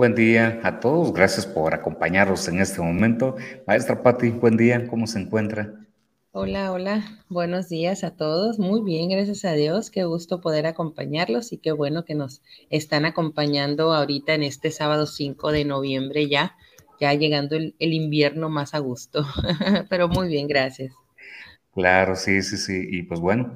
buen día a todos. Gracias por acompañarnos en este momento. Maestra Patti, buen día. ¿Cómo se encuentra? Hola, hola. Buenos días a todos. Muy bien, gracias a Dios. Qué gusto poder acompañarlos y qué bueno que nos están acompañando ahorita en este sábado 5 de noviembre ya, ya llegando el, el invierno más a gusto. Pero muy bien, gracias. Claro, sí, sí, sí. Y pues bueno,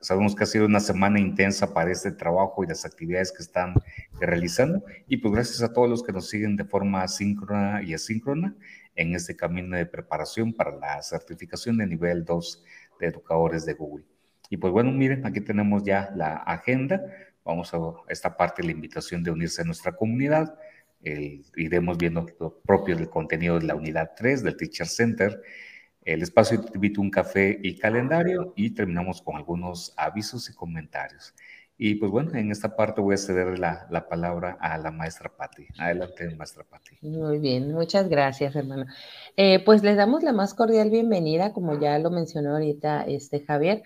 Sabemos que ha sido una semana intensa para este trabajo y las actividades que están realizando. Y pues gracias a todos los que nos siguen de forma síncrona y asíncrona en este camino de preparación para la certificación de nivel 2 de educadores de Google. Y pues bueno, miren, aquí tenemos ya la agenda. Vamos a esta parte la invitación de unirse a nuestra comunidad. iremos viendo lo propio del contenido de la unidad 3 del Teacher Center el espacio te invito un café y calendario y terminamos con algunos avisos y comentarios. Y pues bueno, en esta parte voy a ceder la, la palabra a la maestra Patti. Adelante, maestra Patti. Muy bien, muchas gracias, hermano. Eh, pues les damos la más cordial bienvenida, como ya lo mencionó ahorita este Javier,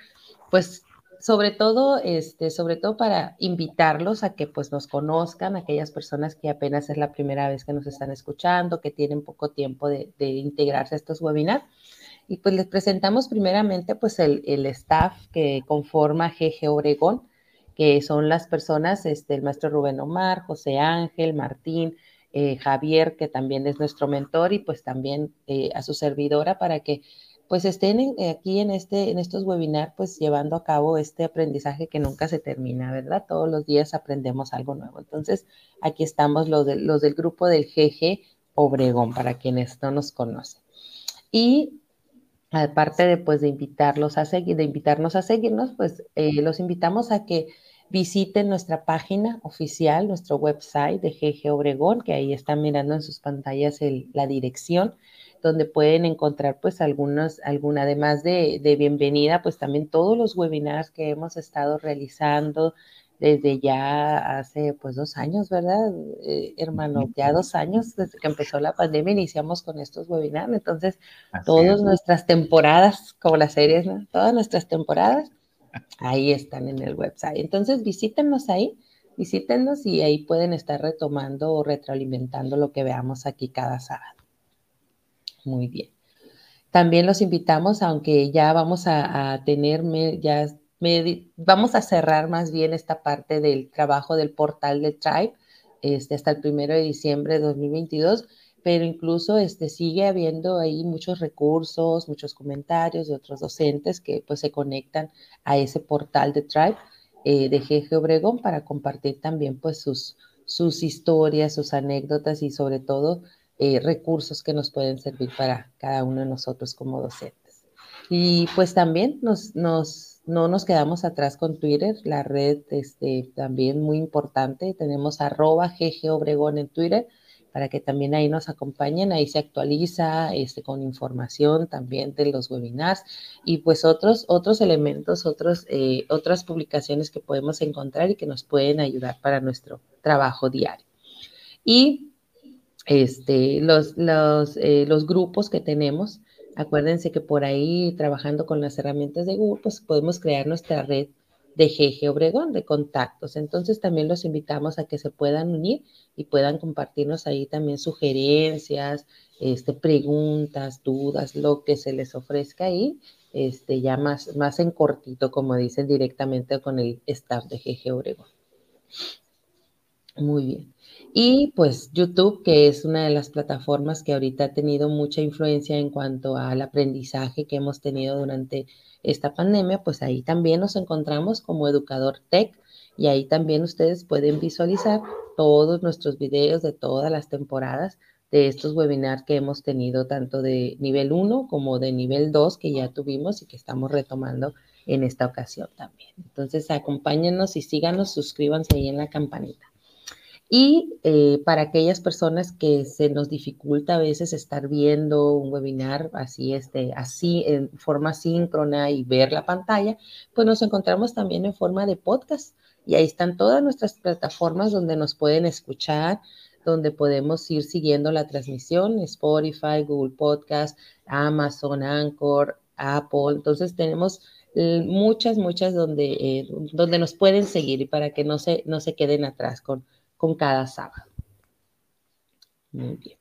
pues sobre todo, este, sobre todo para invitarlos a que pues nos conozcan, aquellas personas que apenas es la primera vez que nos están escuchando, que tienen poco tiempo de, de integrarse a estos webinars. Y pues les presentamos primeramente pues el, el staff que conforma GG Obregón, que son las personas, este, el maestro Rubén Omar, José Ángel, Martín, eh, Javier, que también es nuestro mentor, y pues también eh, a su servidora para que pues estén aquí en, este, en estos webinars, pues llevando a cabo este aprendizaje que nunca se termina, ¿verdad? Todos los días aprendemos algo nuevo. Entonces, aquí estamos los, de, los del grupo del GG Obregón, para quienes no nos conocen. Y aparte de, pues, de invitarlos a seguir, de invitarnos a seguirnos, pues eh, los invitamos a que visiten nuestra página oficial, nuestro website de GG Obregón, que ahí están mirando en sus pantallas la dirección, donde pueden encontrar pues algunos, además de, de bienvenida, pues también todos los webinars que hemos estado realizando, desde ya hace pues dos años, ¿verdad, eh, hermano? Ya dos años desde que empezó la pandemia iniciamos con estos webinars. Entonces, todas nuestras temporadas, como las series, ¿no? Todas nuestras temporadas, ahí están en el website. Entonces, visítenos ahí, visítenos y ahí pueden estar retomando o retroalimentando lo que veamos aquí cada sábado. Muy bien. También los invitamos, aunque ya vamos a, a tener, ya vamos a cerrar más bien esta parte del trabajo del portal de Tribe este, hasta el primero de diciembre de 2022, pero incluso este, sigue habiendo ahí muchos recursos, muchos comentarios de otros docentes que pues se conectan a ese portal de Tribe eh, de GG Obregón para compartir también pues sus, sus historias, sus anécdotas y sobre todo eh, recursos que nos pueden servir para cada uno de nosotros como docentes. Y pues también nos, nos no nos quedamos atrás con Twitter, la red este, también muy importante. Tenemos arroba GG Obregón en Twitter para que también ahí nos acompañen. Ahí se actualiza este, con información también de los webinars y pues otros, otros elementos, otros, eh, otras publicaciones que podemos encontrar y que nos pueden ayudar para nuestro trabajo diario. Y este, los, los, eh, los grupos que tenemos Acuérdense que por ahí, trabajando con las herramientas de Google, pues podemos crear nuestra red de GG Obregón, de contactos. Entonces también los invitamos a que se puedan unir y puedan compartirnos ahí también sugerencias, este, preguntas, dudas, lo que se les ofrezca ahí, este, ya más, más en cortito, como dicen directamente con el staff de GG Obregón. Muy bien. Y pues YouTube, que es una de las plataformas que ahorita ha tenido mucha influencia en cuanto al aprendizaje que hemos tenido durante esta pandemia, pues ahí también nos encontramos como educador tech y ahí también ustedes pueden visualizar todos nuestros videos de todas las temporadas de estos webinars que hemos tenido tanto de nivel 1 como de nivel 2 que ya tuvimos y que estamos retomando en esta ocasión también. Entonces acompáñenos y síganos, suscríbanse ahí en la campanita. Y eh, para aquellas personas que se nos dificulta a veces estar viendo un webinar así, este, así en forma síncrona y ver la pantalla, pues nos encontramos también en forma de podcast. Y ahí están todas nuestras plataformas donde nos pueden escuchar, donde podemos ir siguiendo la transmisión, Spotify, Google Podcast, Amazon, Anchor, Apple. Entonces tenemos eh, muchas, muchas donde, eh, donde nos pueden seguir y para que no se, no se queden atrás con con cada sábado. Muy bien.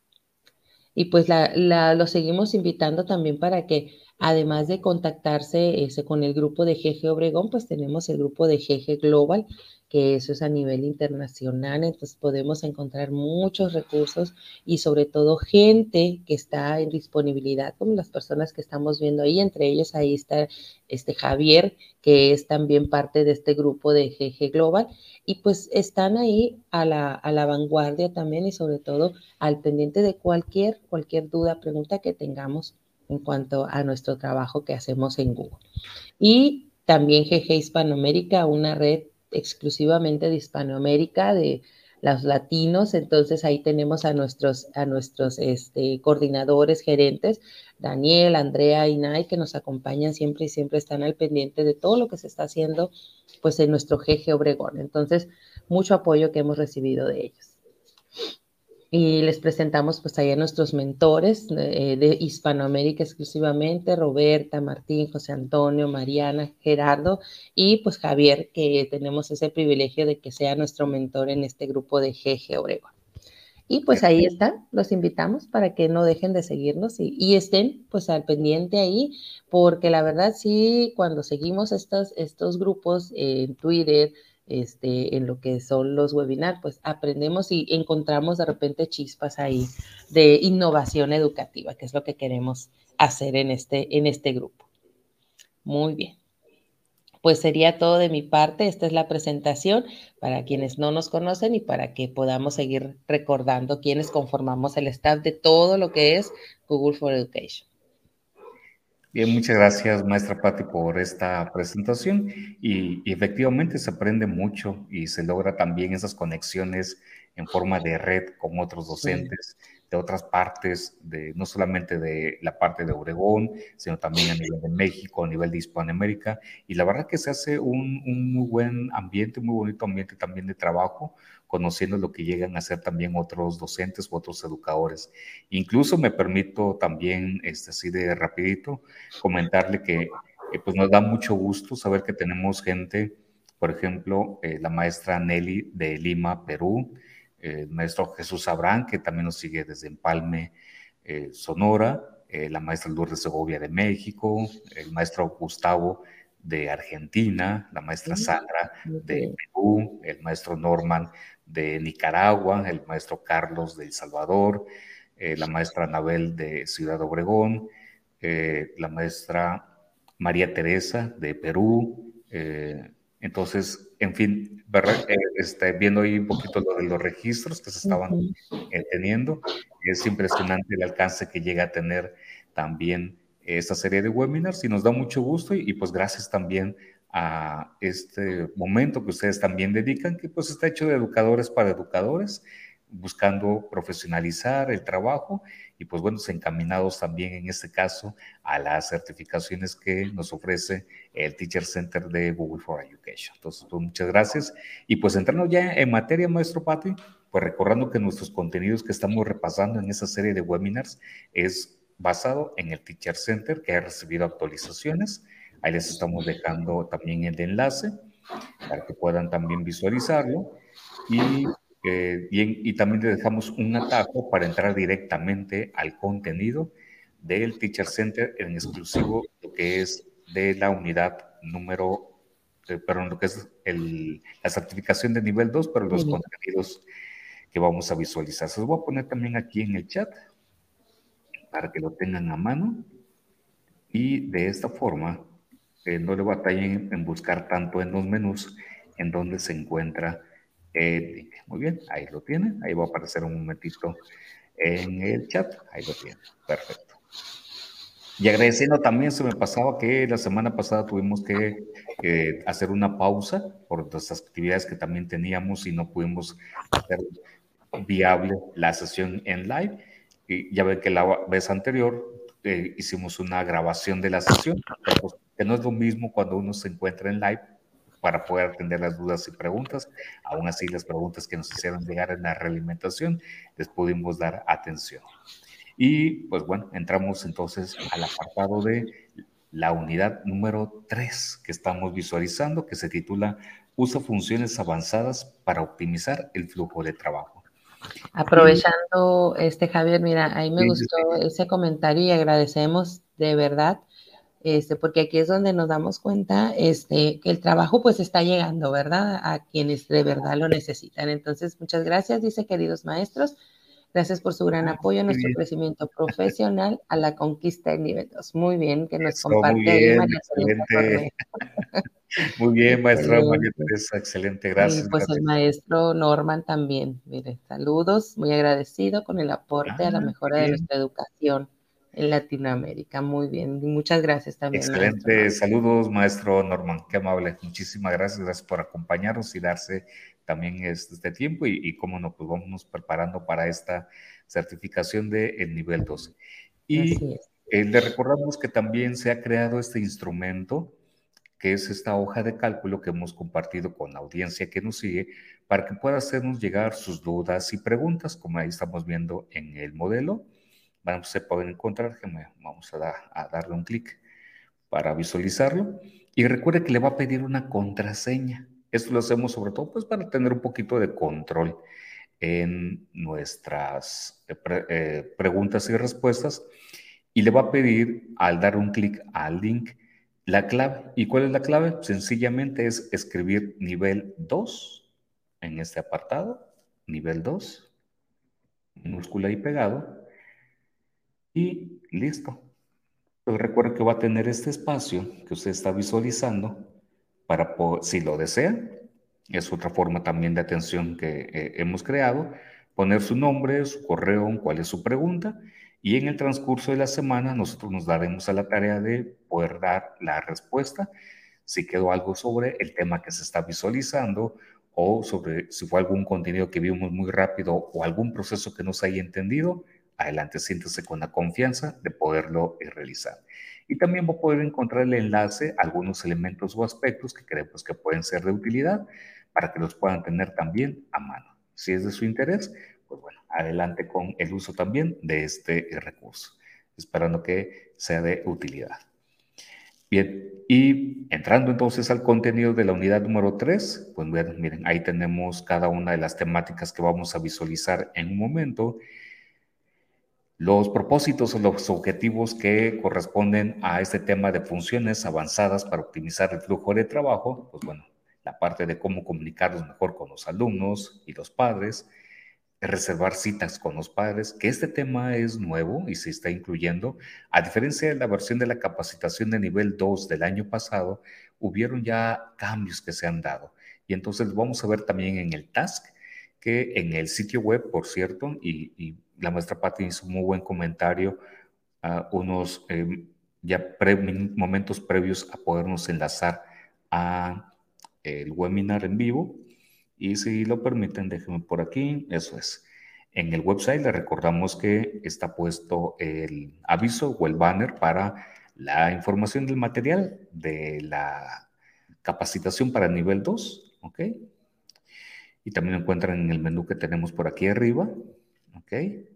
Y pues la, lo seguimos invitando también para que, además de contactarse con el grupo de GG Obregón, pues tenemos el grupo de GG Global, que eso es a nivel internacional, entonces podemos encontrar muchos recursos y sobre todo gente que está en disponibilidad, como las personas que estamos viendo ahí, entre ellos ahí está este Javier, que es también parte de este grupo de GG Global, y pues están ahí a la, a la vanguardia también y sobre todo al pendiente de cualquier, cualquier duda, pregunta que tengamos en cuanto a nuestro trabajo que hacemos en Google. Y también GG Hispanoamérica, una red exclusivamente de Hispanoamérica, de los latinos, entonces ahí tenemos a nuestros, a nuestros este, coordinadores, gerentes, Daniel, Andrea y Nay, que nos acompañan siempre y siempre están al pendiente de todo lo que se está haciendo pues en nuestro GG Obregón. Entonces, mucho apoyo que hemos recibido de ellos y les presentamos pues ahí a nuestros mentores eh, de Hispanoamérica exclusivamente, Roberta, Martín, José Antonio, Mariana, Gerardo y pues Javier, que tenemos ese privilegio de que sea nuestro mentor en este grupo de GG Oregón. Y pues ahí están, los invitamos para que no dejen de seguirnos y, estén pues al pendiente ahí, porque la verdad sí, cuando seguimos estos, estos grupos en Twitter, este, en lo que son los webinars, pues aprendemos y encontramos de repente chispas ahí de innovación educativa, que es lo que queremos hacer en este, en este grupo. Muy bien. Pues sería todo de mi parte. Esta es la presentación para quienes no nos conocen y para que podamos seguir recordando quienes conformamos el staff de todo lo que es Google for Education. Bien, muchas gracias, maestra Patti, por esta presentación. Y, efectivamente se aprende mucho y se logra también esas conexiones en forma de red con otros docentes de otras partes, de, no solamente de la parte de Oregón, sino también a nivel de México, a nivel de Hispanoamérica. Y la verdad que se hace un, un muy buen ambiente, muy bonito ambiente también de trabajo, conociendo lo que llegan a hacer también otros docentes u otros educadores. Incluso me permito también, este, así de rapidito, comentarle que eh, pues nos da mucho gusto saber que tenemos gente, por ejemplo, eh, la maestra Nelly de Lima, Perú, el maestro Jesús Abrán, que también nos sigue desde Empalme, eh, Sonora, la maestra Lourdes Segovia de México, el maestro Gustavo de Argentina, la maestra Sandra de Perú, el maestro Norman de Nicaragua, el maestro Carlos de El Salvador, eh, la maestra Anabel de Ciudad Obregón, eh, la maestra María Teresa de Perú. Eh, entonces, en fin, este, viendo ahí un poquito lo de los registros que se estaban teniendo, es impresionante el alcance que llega a tener también esta serie de webinars y nos da mucho gusto y, y pues gracias también a este momento que ustedes también dedican, que pues está hecho de educadores para educadores, buscando profesionalizar el trabajo y pues bueno, encaminados también en este caso a las certificaciones que nos ofrece el Teacher Center de Google for Education. Entonces, pues muchas gracias. Y pues entrando ya en materia, maestro Pati, pues recordando que nuestros contenidos que estamos repasando en esa serie de webinars es basado en el Teacher Center que ha recibido actualizaciones Ahí les estamos dejando también el enlace para que puedan también visualizarlo. Y, eh, y, también les dejamos un atajo para entrar directamente al contenido del Teacher Center en exclusivo, lo que es de la unidad número, eh, perdón, lo que es el, la certificación de nivel 2, pero los contenidos que vamos a visualizar. Se los voy a poner también aquí en el chat para que lo tengan a mano. Y de esta forma eh, no le batallen en buscar tanto en los menús en donde se encuentra Muy bien, ahí lo tienen, ahí va a aparecer un momentito en el chat, ahí lo tienen, perfecto. Y agradeciendo también, se me pasaba que la semana pasada tuvimos que eh, hacer una pausa por las actividades que también teníamos y no pudimos hacer viable la sesión en live. Y ya ven que la vez anterior eh, hicimos una grabación de la sesión, pues, que no es lo mismo cuando uno se encuentra en live para poder atender las dudas y preguntas. Aún así, las preguntas que nos hicieron llegar en la realimentación, les pudimos dar atención. Y pues bueno, entramos entonces al apartado de la unidad número 3 que estamos visualizando, que se titula Usa funciones avanzadas para optimizar el flujo de trabajo. Aprovechando, este Javier, mira, ahí me gustó ese comentario y agradecemos de verdad, este, porque aquí es donde nos damos cuenta este, que el trabajo pues está llegando, ¿verdad? A quienes de verdad lo necesitan. Entonces, muchas gracias, dice queridos maestros. Gracias por su gran ah, apoyo a nuestro crecimiento profesional a la conquista del nivel 2. Muy bien, que nos comparte muy bien, excelente. muy bien, maestra María Teresa, excelente, gracias. Y pues el maestro Norman también, mire, saludos, muy agradecido con el aporte a la ah, mejora de nuestra educación en Latinoamérica. Muy bien, muchas gracias también. Excelente, saludos, maestro Norman, qué amable. Muchísimas gracias, gracias por acompañarnos y darse también este tiempo y, y cómo no, pues vamos preparando para esta certificación del el nivel 2. Y eh, le recordamos que también se ha creado este instrumento, que es esta hoja de cálculo que hemos compartido con la audiencia que nos sigue, para que pueda hacernos llegar sus dudas y preguntas, como ahí estamos viendo en el modelo. Vamos, se pueden encontrar, vamos a, a darle un clic para visualizarlo. Y recuerde que le va a pedir una contraseña. Esto lo hacemos sobre todo pues para tener un poquito de control en nuestras eh, eh, preguntas y respuestas y le va a pedir al dar un clic al link la clave. ¿Y cuál es la clave? Sencillamente es escribir nivel 2 en este apartado, nivel 2, minúscula y pegado, y listo. Pero recuerda que va a tener este espacio que usted está visualizando para, si lo desea, es otra forma también de atención que eh, hemos creado, poner su nombre, su correo, cuál es su pregunta, y en el transcurso de la semana nosotros nos daremos a la tarea de poder dar la respuesta si quedó algo sobre el tema que se está visualizando o sobre si fue algún contenido que vimos muy rápido o algún proceso que no se haya entendido, adelante, siéntese con la confianza de poderlo eh, realizar. Y también va a poder encontrar el enlace a algunos elementos o aspectos que creemos que pueden ser de utilidad para que los puedan tener también a mano. Si es de su interés, pues bueno, adelante con el uso también de este recurso, esperando que sea de utilidad. Bien, y entrando entonces al contenido de la unidad número 3, pues miren, ahí tenemos cada una de las temáticas que vamos a visualizar en un momento los propósitos o los objetivos que corresponden a este tema de funciones avanzadas para optimizar el flujo de trabajo, pues bueno, la parte de cómo comunicarnos mejor con los alumnos y los padres, reservar citas con los padres, que este tema es nuevo y se está incluyendo. A diferencia de la versión de la capacitación de nivel 2 del año pasado, hubieron ya cambios que se han dado. Y entonces vamos a ver también en el task, que en el sitio web, por cierto, y, y la maestra Patti hizo un muy buen comentario, uh, unos eh, ya momentos previos a podernos enlazar a el webinar en vivo. Y si lo permiten, déjenme por aquí, eso es. En el website le recordamos que está puesto el aviso o el banner para la información del material de la capacitación para nivel 2, ¿ok? Y también encuentran en el menú que tenemos por aquí arriba, ¿ok?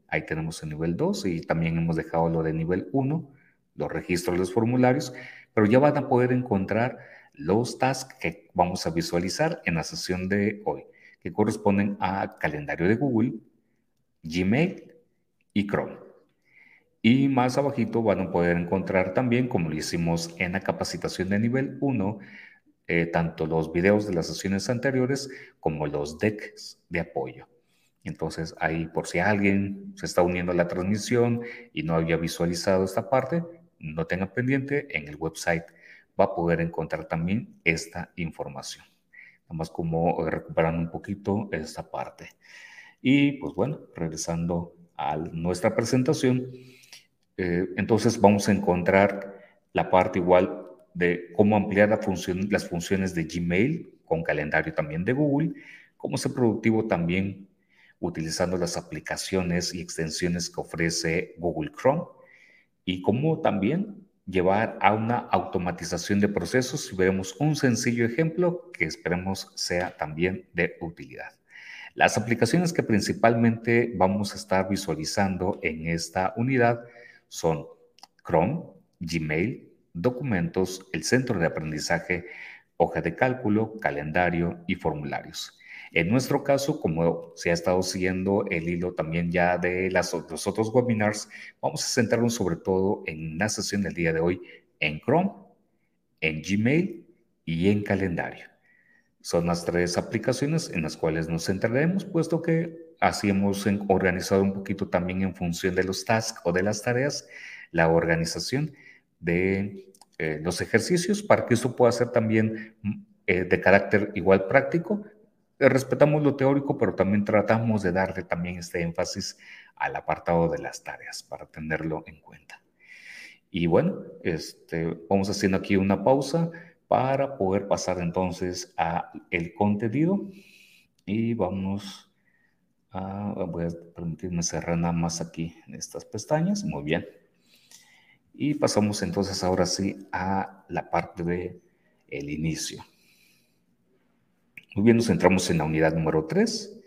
Ahí tenemos el nivel 2 y también hemos dejado lo de nivel 1, los registros los formularios, pero ya van a poder encontrar los tasks que vamos a visualizar en la sesión de hoy, que corresponden a calendario de Google, Gmail y Chrome. Y más abajito van a poder encontrar también, como lo hicimos en la capacitación de nivel 1, eh, tanto los videos de las sesiones anteriores como los decks de apoyo. Entonces, ahí por si alguien se está uniendo a la transmisión y no había visualizado esta parte, no tenga pendiente, en el website va a poder encontrar también esta información. Nada más como recuperando un poquito esta parte. Y pues bueno, regresando a nuestra presentación, eh, entonces vamos a encontrar la parte igual de cómo ampliar la función, las funciones de Gmail con calendario también de Google, cómo ser productivo también utilizando las aplicaciones y extensiones que ofrece Google Chrome y cómo también llevar a una automatización de procesos y veremos un sencillo ejemplo que esperemos sea también de utilidad. Las aplicaciones que principalmente vamos a estar visualizando en esta unidad son Chrome, Gmail, documentos, el centro de aprendizaje, hoja de cálculo, calendario y formularios. En nuestro caso, como se ha estado siguiendo el hilo también ya de las, los otros webinars, vamos a centrarnos sobre todo en la sesión del día de hoy en Chrome, en Gmail y en calendario. Son las tres aplicaciones en las cuales nos centraremos, puesto que así hemos organizado un poquito también en función de los tasks o de las tareas, la organización de eh, los ejercicios para que esto pueda ser también mm, eh, de carácter igual práctico. Eh, respetamos lo teórico, pero también tratamos de darle también este énfasis al apartado de las tareas para tenerlo en cuenta. Y bueno, este, vamos haciendo aquí una pausa para poder pasar entonces a el contenido y vamos a, voy a permitirme cerrar nada más aquí en estas pestañas, muy bien. Y pasamos entonces ahora sí a la parte de el inicio. Muy bien, nos centramos en la unidad número 3,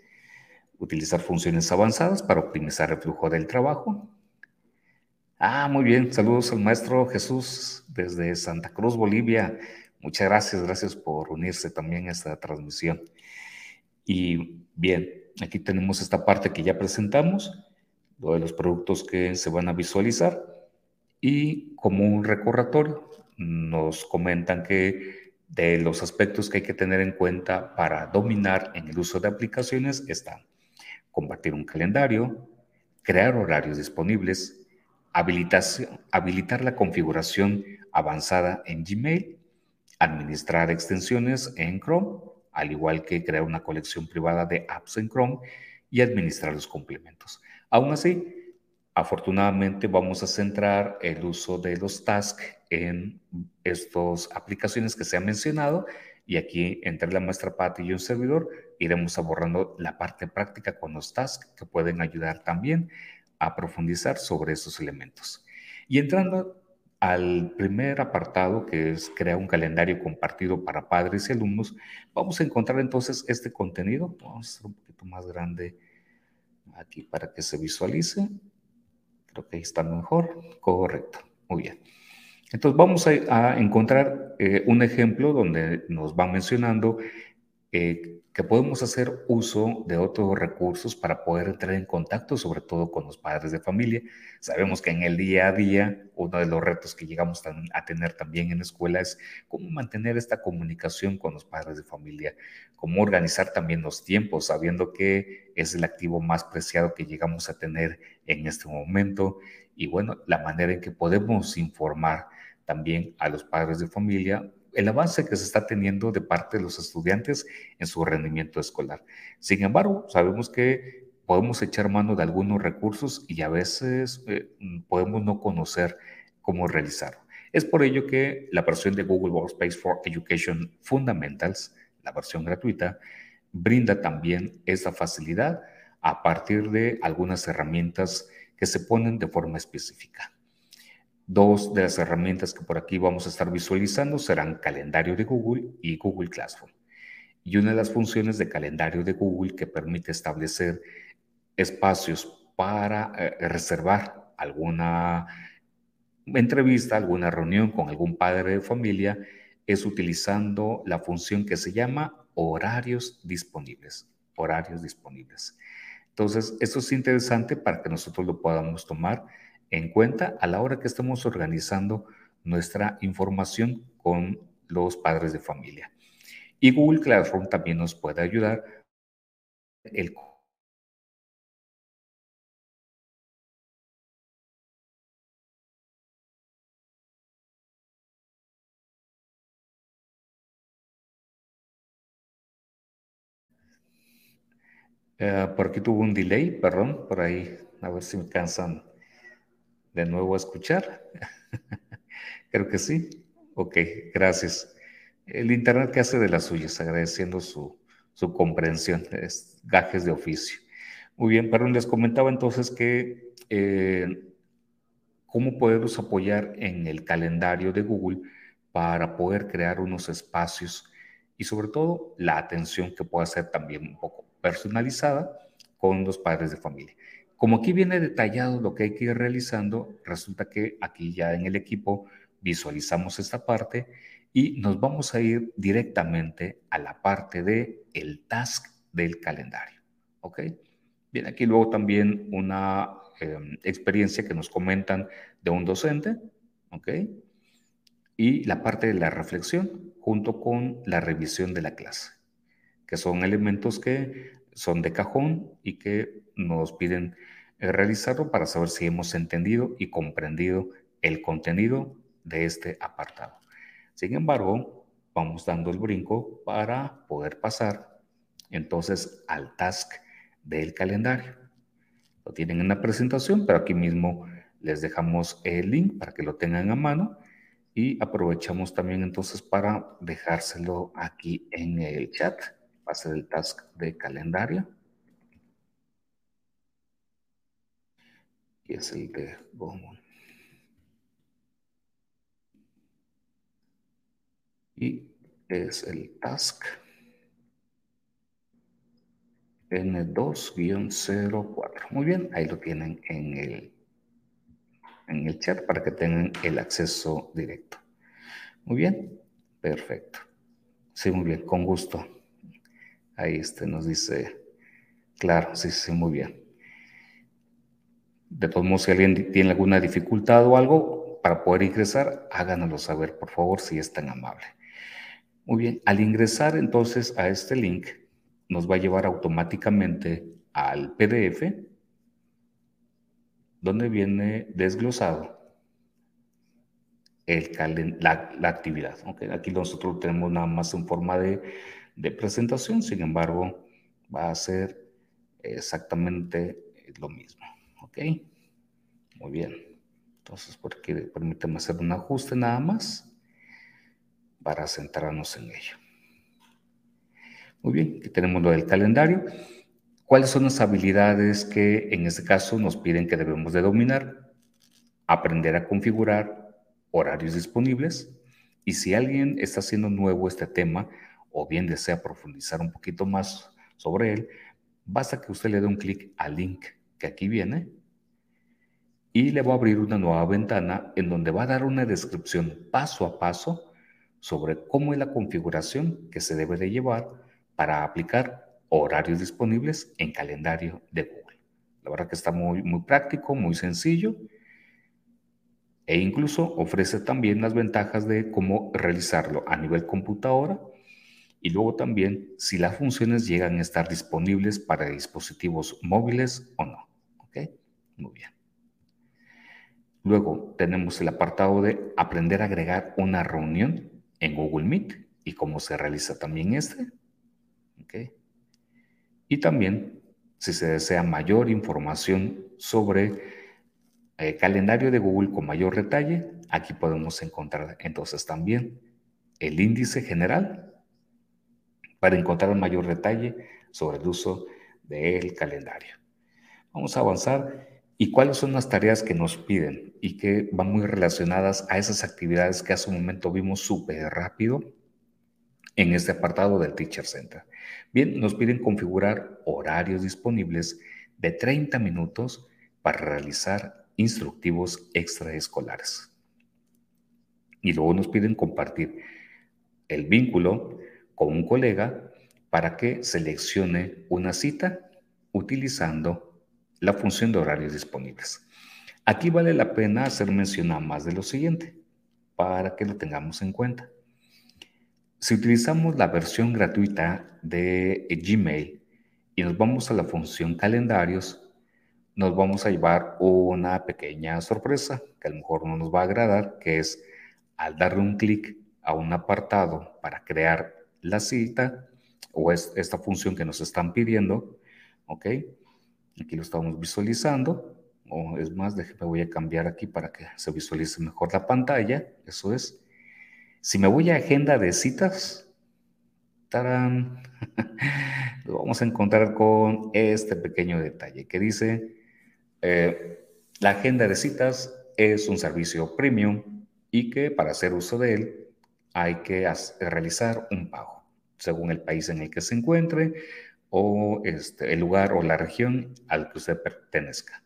utilizar funciones avanzadas para optimizar el flujo del trabajo. Ah, muy bien, saludos al maestro Jesús desde Santa Cruz, Bolivia. Muchas gracias, gracias por unirse también a esta transmisión. Y bien, aquí tenemos esta parte que ya presentamos, lo de los productos que se van a visualizar. Y como un recordatorio, nos comentan que de los aspectos que hay que tener en cuenta para dominar en el uso de aplicaciones están compartir un calendario, crear horarios disponibles, habilitar la configuración avanzada en Gmail, administrar extensiones en Chrome, al igual que crear una colección privada de apps en Chrome y administrar los complementos. Aún así, Afortunadamente vamos a centrar el uso de los tasks en estas aplicaciones que se han mencionado y aquí entre la maestra Patti y un servidor iremos abordando la parte práctica con los tasks que pueden ayudar también a profundizar sobre esos elementos. Y entrando al primer apartado que es crear un calendario compartido para padres y alumnos, vamos a encontrar entonces este contenido. Vamos a hacer un poquito más grande aquí para que se visualice. Ahí está mejor. Correcto. Muy bien. Entonces vamos a, encontrar eh, un ejemplo donde nos va mencionando eh, que podemos hacer uso de otros recursos para poder entrar en contacto, sobre todo con los padres de familia. Sabemos que en el día a día, uno de los retos que llegamos a tener también en la escuela es cómo mantener esta comunicación con los padres de familia, cómo organizar también los tiempos, sabiendo que es el activo más preciado que llegamos a tener en este momento y bueno, la manera en que podemos informar también a los padres de familia el avance que se está teniendo de parte de los estudiantes en su rendimiento escolar. Sin embargo, sabemos que podemos echar mano de algunos recursos y a veces eh, podemos no conocer cómo realizarlo. Es por ello que la versión de Google Workspace for Education Fundamentals, la versión gratuita, brinda también esa facilidad a partir de algunas herramientas que se ponen de forma específica. Dos de las herramientas que por aquí vamos a estar visualizando serán calendario de Google y Google Classroom. Y una de las funciones de calendario de Google que permite establecer espacios para eh, reservar alguna entrevista, alguna reunión con algún padre de familia es utilizando la función que se llama horarios disponibles. Horarios disponibles. Entonces, esto es interesante para que nosotros lo podamos tomar en cuenta a la hora que estamos organizando nuestra información con los padres de familia. Y Google Classroom también nos puede ayudar eh, por aquí tuvo un delay, perdón, por ahí, a ver si me cansan de nuevo a escuchar? Creo que sí. Ok, gracias. El Internet que hace de las suyas, agradeciendo su, su comprensión, es gajes de oficio. Muy bien, perdón, les comentaba entonces que eh, cómo podemos apoyar en el calendario de Google para poder crear unos espacios y sobre todo la atención que pueda ser también un poco personalizada con los padres de familia. Como aquí viene detallado lo que hay que ir realizando, resulta que aquí ya en el equipo visualizamos esta parte y nos vamos a ir directamente a la parte de el task del calendario. ¿Ok? Bien, aquí luego también una em, experiencia que nos comentan de un docente. ¿Ok? Y la parte de la reflexión junto con la revisión de la clase, que son elementos que son de cajón y que nos piden eh, realizarlo para saber si hemos entendido y comprendido el contenido de este apartado. Sin embargo, vamos dando el brinco para poder pasar entonces al task del calendario. Lo tienen en la presentación, pero aquí mismo les dejamos el link para que lo tengan a mano y aprovechamos también entonces para dejárselo aquí en el chat, va a el task de calendario. Y es el de y es el task N2-04. Muy bien, ahí lo tienen en el, en el chat para que tengan el acceso directo. Muy bien, perfecto. Sí, muy bien, con gusto. Ahí este nos dice, claro, sí, sí, muy bien. De todos modos, si alguien tiene alguna dificultad o algo para poder ingresar, háganoslo saber, por favor, si es tan amable. Muy bien, al ingresar entonces a este link, nos va a llevar automáticamente al PDF, donde viene desglosado el la, la, actividad. Aquí nosotros tenemos nada más en forma de, de presentación, sin embargo, va a ser exactamente lo mismo. ¿Ok? Muy bien. Entonces, por aquí permíteme hacer un ajuste nada más para centrarnos en ello. Muy bien, aquí tenemos lo del calendario. ¿Cuáles son las habilidades que en este caso nos piden que debemos de dominar? Aprender a configurar horarios disponibles. Y si alguien está haciendo nuevo este tema o bien desea profundizar un poquito más sobre él, basta que usted le dé un clic al link que aquí viene y le va a abrir una nueva ventana en donde va a dar una descripción paso a paso sobre cómo es la configuración que se debe de llevar para aplicar horarios disponibles en calendario de Google. La verdad que está muy, muy práctico, muy sencillo e incluso ofrece también las ventajas de cómo realizarlo a nivel computadora y luego también si las funciones llegan a estar disponibles para dispositivos móviles o no. Muy bien. Luego tenemos el apartado de aprender a agregar una reunión en Google Meet y cómo se realiza también este. Y también, si se desea mayor información sobre el eh, calendario de Google con mayor detalle, aquí podemos encontrar entonces también el índice general para encontrar mayor detalle sobre el uso del calendario. Vamos a avanzar y cuáles son las tareas que nos piden y que van muy relacionadas a esas actividades que hace un momento vimos súper rápido en este apartado del Teacher Center. Bien, nos piden configurar horarios disponibles de 30 minutos para realizar instructivos extraescolares. Y luego nos piden compartir el vínculo con un colega para que seleccione una cita utilizando la función de horarios disponibles. Aquí vale la pena hacer mención a más de lo siguiente, para que lo tengamos en cuenta. Si utilizamos la versión gratuita de Gmail y nos vamos a la función calendarios, nos vamos a llevar una pequeña sorpresa que a lo mejor no nos va a agradar, que es al darle un clic a un apartado para crear la cita o esta función que nos están pidiendo, ¿ok? Aquí lo estamos visualizando. O es más, déjeme, voy a cambiar aquí para que se visualice mejor la pantalla. Eso es. Si me voy a agenda de citas, ¡tarán! lo vamos a encontrar con este pequeño detalle que dice, eh, la agenda de citas es un servicio premium y que para hacer uso de él hay que realizar un pago según el país en el que se encuentre o este, el lugar o la región al que usted pertenezca.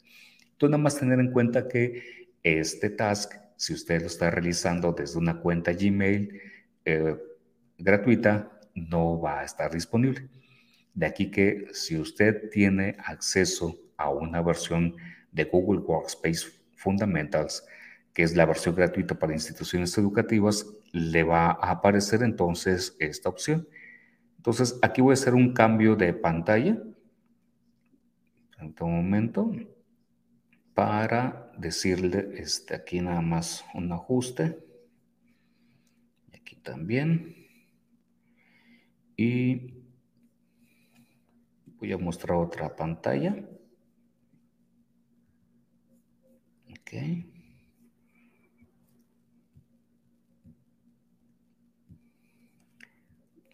Entonces, nada más tener en cuenta que este task, si usted lo está realizando desde una cuenta Gmail eh, gratuita, no va a estar disponible. De aquí que si usted tiene acceso a una versión de Google Workspace Fundamentals, que es la versión gratuita para instituciones educativas, le va a aparecer entonces esta opción. Entonces, aquí voy a hacer un cambio de pantalla. En un momento para decirle este, aquí nada más un ajuste. Y aquí también. Y voy a mostrar otra pantalla. Ok.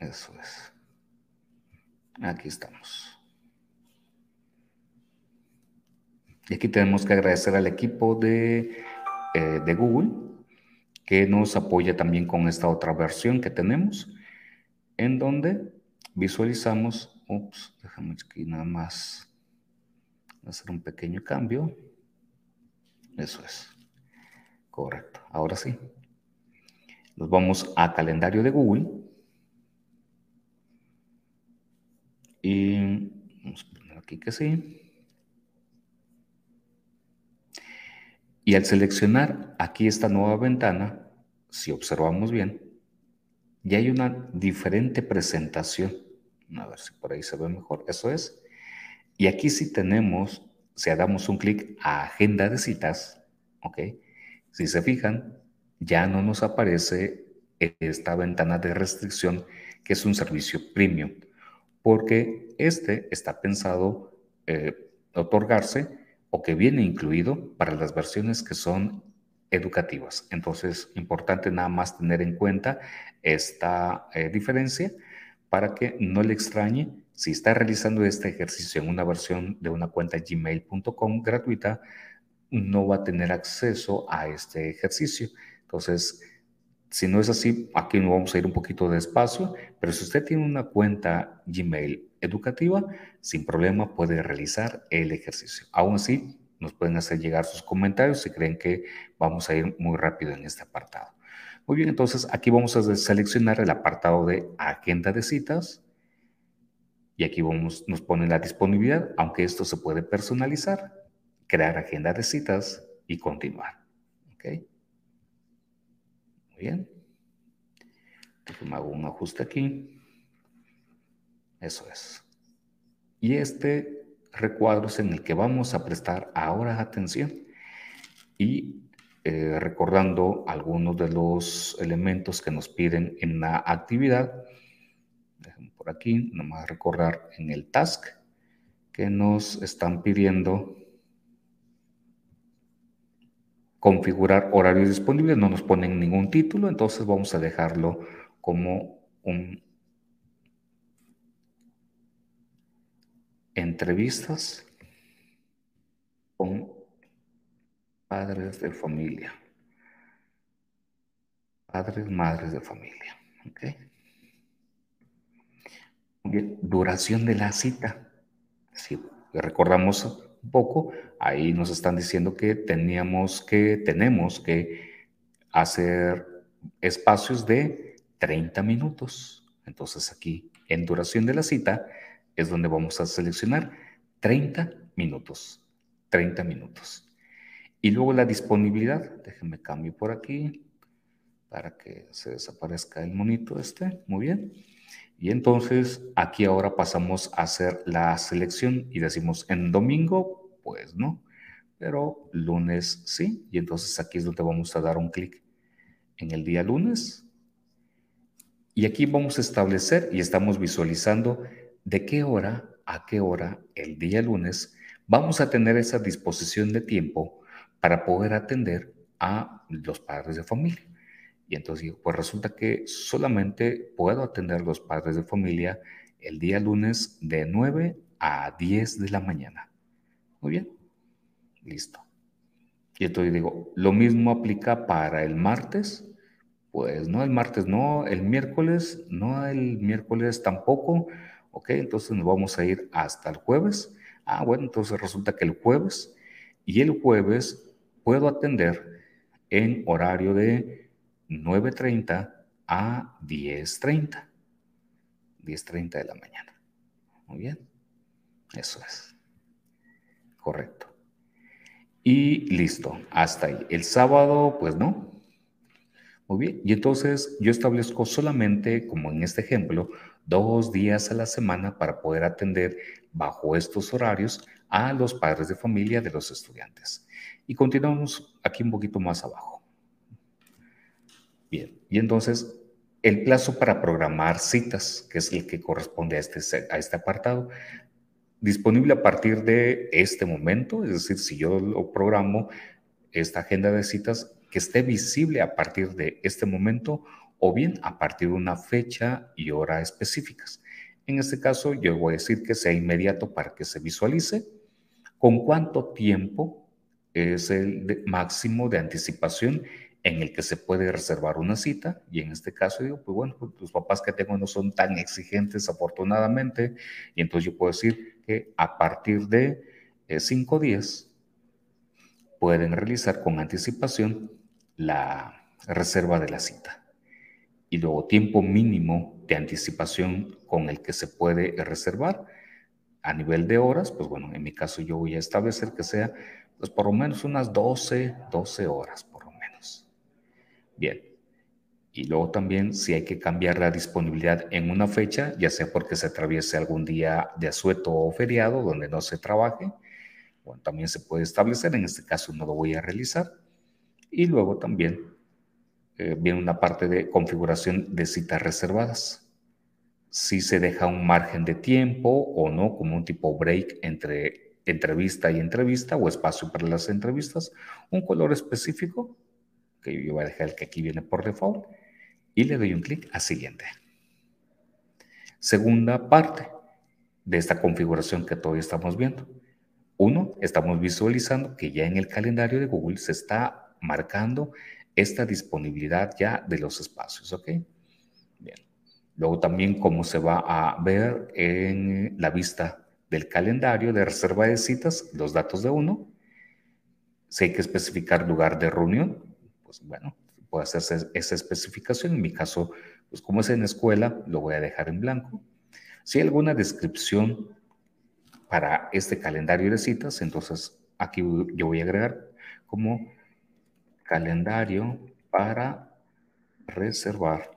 Eso es. Aquí estamos. Y aquí tenemos que agradecer al equipo de, eh, de Google que nos apoya también con esta otra versión que tenemos, en donde visualizamos, ups, déjame aquí nada más hacer un pequeño cambio. Eso es. Correcto. Ahora sí. Nos vamos a calendario de Google. Y vamos a poner aquí que sí. Y al seleccionar aquí esta nueva ventana, si observamos bien, ya hay una diferente presentación. A ver si por ahí se ve mejor. Eso es. Y aquí sí tenemos, si damos un clic a agenda de citas, ¿ok? Si se fijan, ya no nos aparece esta ventana de restricción que es un servicio premium, porque este está pensado eh, otorgarse o que viene incluido para las versiones que son educativas. Entonces, importante nada más tener en cuenta esta eh, diferencia para que no le extrañe si está realizando este ejercicio en una versión de una cuenta gmail.com gratuita, no va a tener acceso a este ejercicio. Entonces, si no es así, aquí nos vamos a ir un poquito despacio, pero si usted tiene una cuenta Gmail educativa, sin problema puede realizar el ejercicio. Aún así, nos pueden hacer llegar sus comentarios si creen que vamos a ir muy rápido en este apartado. Muy bien, entonces aquí vamos a seleccionar el apartado de agenda de citas y aquí nos pone la disponibilidad, aunque esto se puede personalizar, crear agenda de citas y continuar. ¿Ok? Bien. Déjame hago un ajuste aquí. Eso es. Y este recuadro es en el que vamos a prestar ahora atención y eh, recordando algunos de los elementos que nos piden en la actividad. Por aquí, nomás recordar en el task que nos están pidiendo configurar horarios disponibles, no nos ponen ningún título, entonces vamos a dejarlo como un entrevistas con padres de familia. Padres, madres de familia. ¿ok? Duración de la cita. Si recordamos un poco, ahí nos están diciendo que teníamos que, tenemos que hacer espacios de 30 minutos. Entonces aquí, en duración de la cita, es donde vamos a seleccionar 30 minutos. 30 minutos. Y luego la disponibilidad, déjenme cambio por aquí para que se desaparezca el monito este, muy bien. Y entonces aquí ahora pasamos a hacer la selección y decimos en domingo, pues no, pero lunes sí. Y entonces aquí es donde vamos a dar un clic en el día lunes. Y aquí vamos a establecer y estamos visualizando de qué hora a qué hora el día lunes vamos a tener esa disposición de tiempo para poder atender a los padres de familia. Y entonces digo, pues resulta que solamente puedo atender los padres de familia el día lunes de 9 a 10 de la mañana. Muy bien, listo. Y entonces digo, lo mismo aplica para el martes. Pues no, el martes no, el miércoles no, el miércoles tampoco ¿Ok? Entonces nos vamos a ir hasta el jueves. Ah, bueno, entonces resulta que el jueves y el jueves puedo atender en horario de 9.30 a 10.30. 10.30 de la mañana. Muy bien. Eso es. Correcto. Y listo, hasta ahí. El sábado, pues no. Muy bien. Y entonces yo establezco solamente, como en este ejemplo, dos días a la semana para poder atender bajo estos horarios a los padres de familia de los estudiantes. Y continuamos aquí un poquito más abajo. Bien, y entonces el plazo para programar citas, que es el que corresponde a este, a este apartado, disponible a partir de este momento, es decir, si yo lo programo, esta agenda de citas que esté visible a partir de este momento o bien a partir de una fecha y hora específicas. En este caso, yo voy a decir que sea inmediato para que se visualice. ¿Con cuánto tiempo es el máximo de anticipación en el que se puede reservar una cita? Y en este caso digo, pues bueno, pues los papás que tengo no son tan exigentes afortunadamente, y entonces yo puedo decir que a partir de eh, cinco días pueden realizar con anticipación la reserva de la cita. Y luego tiempo mínimo de anticipación con el que se puede reservar a nivel de horas, pues bueno, en mi caso yo voy a establecer que sea pues por lo menos unas 12, 12 horas. Bien, y luego también si hay que cambiar la disponibilidad en una fecha, ya sea porque se atraviese algún día de asueto o feriado donde no se trabaje, también se puede establecer, en este caso no lo voy a realizar. Y luego también eh, viene una parte de configuración de citas reservadas. Si se deja un margen de tiempo o no, como un tipo break entre entrevista y entrevista o espacio para las entrevistas, un color específico, que yo voy a dejar el que aquí viene por default, y le doy un clic a siguiente. Segunda parte de esta configuración que todavía estamos viendo. Uno, estamos visualizando que ya en el calendario de Google se está marcando esta disponibilidad ya de los espacios, ¿ok? Bien. Luego también cómo se va a ver en la vista del calendario de reserva de citas, los datos de uno. Si hay que especificar lugar de reunión, pues bueno, puede hacerse esa especificación. En mi caso, pues como es en escuela, lo voy a dejar en blanco. Si hay alguna descripción para este calendario de citas, entonces aquí yo voy a agregar como calendario para reservar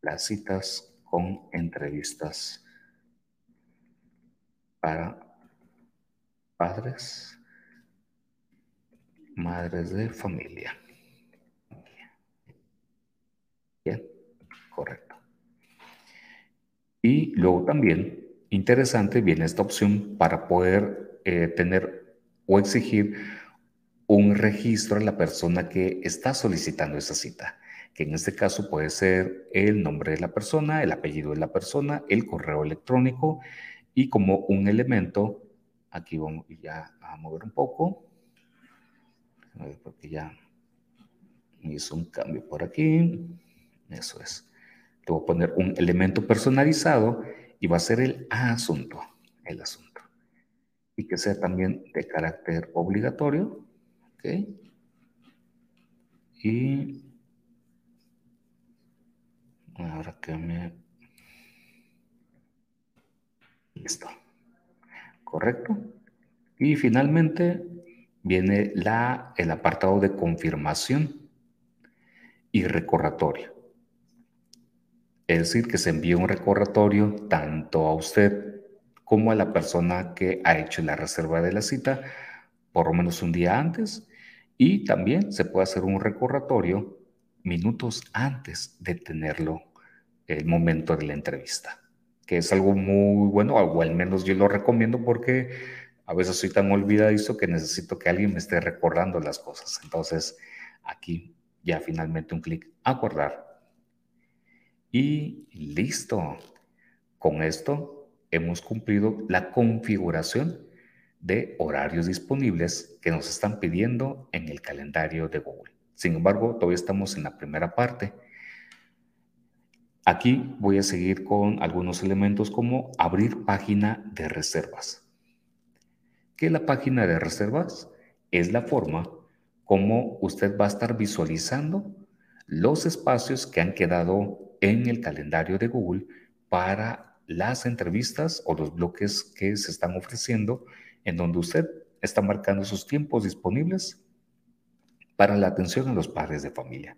las citas con entrevistas para padres, madres de familia. correcto. Y luego también, interesante, viene esta opción para poder eh, tener o exigir un registro a la persona que está solicitando esa cita, que en este caso puede ser el nombre de la persona, el apellido de la persona, el correo electrónico y como un elemento, aquí vamos ya a mover un poco, porque ya hizo un cambio por aquí, eso es voy a poner un elemento personalizado y va a ser el asunto, el asunto. Y que sea también de carácter obligatorio. ¿Ok? Y ahora que me... Listo. Correcto. Y finalmente viene la, el apartado de confirmación y recordatorio. Es decir, que se envíe un recordatorio tanto a usted como a la persona que ha hecho la reserva de la cita, por lo menos un día antes, y también se puede hacer un recordatorio minutos antes de tenerlo el momento de la entrevista, que es algo muy bueno, o al menos yo lo recomiendo porque a veces soy tan olvidadizo que necesito que alguien me esté recordando las cosas. Entonces, aquí ya finalmente un clic, acordar y listo. Con esto hemos cumplido la configuración de horarios disponibles que nos están pidiendo en el calendario de Google. Sin embargo, todavía estamos en la primera parte. Aquí voy a seguir con algunos elementos como abrir página de reservas. ¿Qué es la página de reservas? Es la forma como usted va a estar visualizando los espacios que han quedado en el calendario de Google para las entrevistas o los bloques que se están ofreciendo en donde usted está marcando sus tiempos disponibles para la atención a los padres de familia.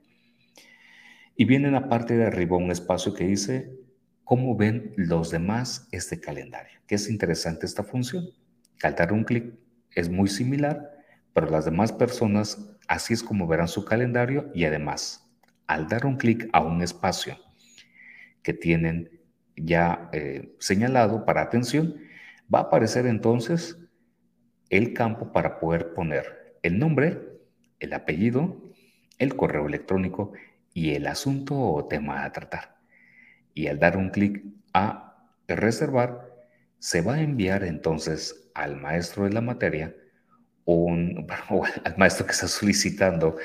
Y viene en la parte de arriba un espacio que dice cómo ven los demás este calendario, que es interesante esta función. Al dar un clic es muy similar, pero las demás personas así es como verán su calendario y además, al dar un clic a un espacio que tienen ya eh, señalado para atención, va a aparecer entonces el campo para poder poner el nombre, el apellido, el correo electrónico y el asunto o tema a tratar. Y al dar un clic a reservar, se va a enviar entonces al maestro de la materia o al maestro que está solicitando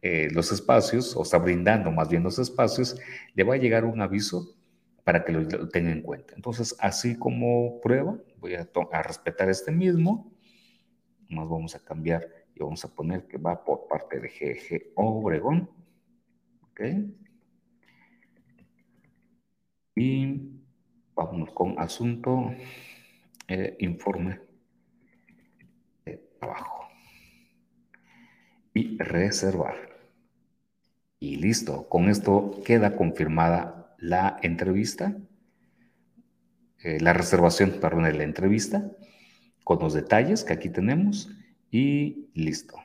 eh, los espacios o está brindando más bien los espacios, le va a llegar un aviso para que lo, tenga en cuenta. Entonces, así como prueba, voy a, a respetar este mismo, más vamos a cambiar y vamos a poner que va por parte de GG Obregón. ¿Ok? Y vamos con asunto, eh, informe de trabajo. Y reservar. Y listo, con esto queda confirmada la entrevista, eh, la reservación, perdón, de la entrevista, con los detalles que aquí tenemos y listo.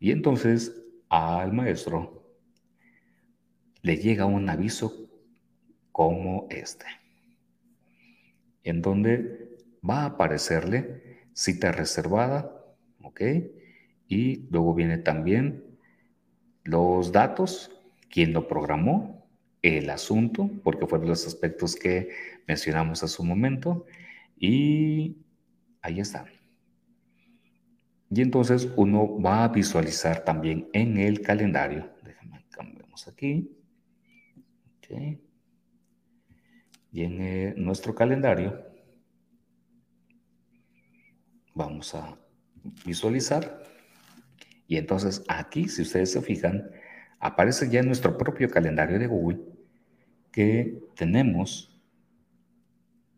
Y entonces al maestro le llega un aviso como este, en donde va a aparecerle cita reservada, ¿ok? Y luego viene también los datos, quién lo programó, el asunto, porque fueron los aspectos que mencionamos hace un momento, y ahí está. Y entonces uno va a visualizar también en el calendario. Déjame cambiamos aquí. Y en nuestro calendario vamos a visualizar. Y entonces aquí, si ustedes se fijan, aparece ya en nuestro propio calendario de Google que tenemos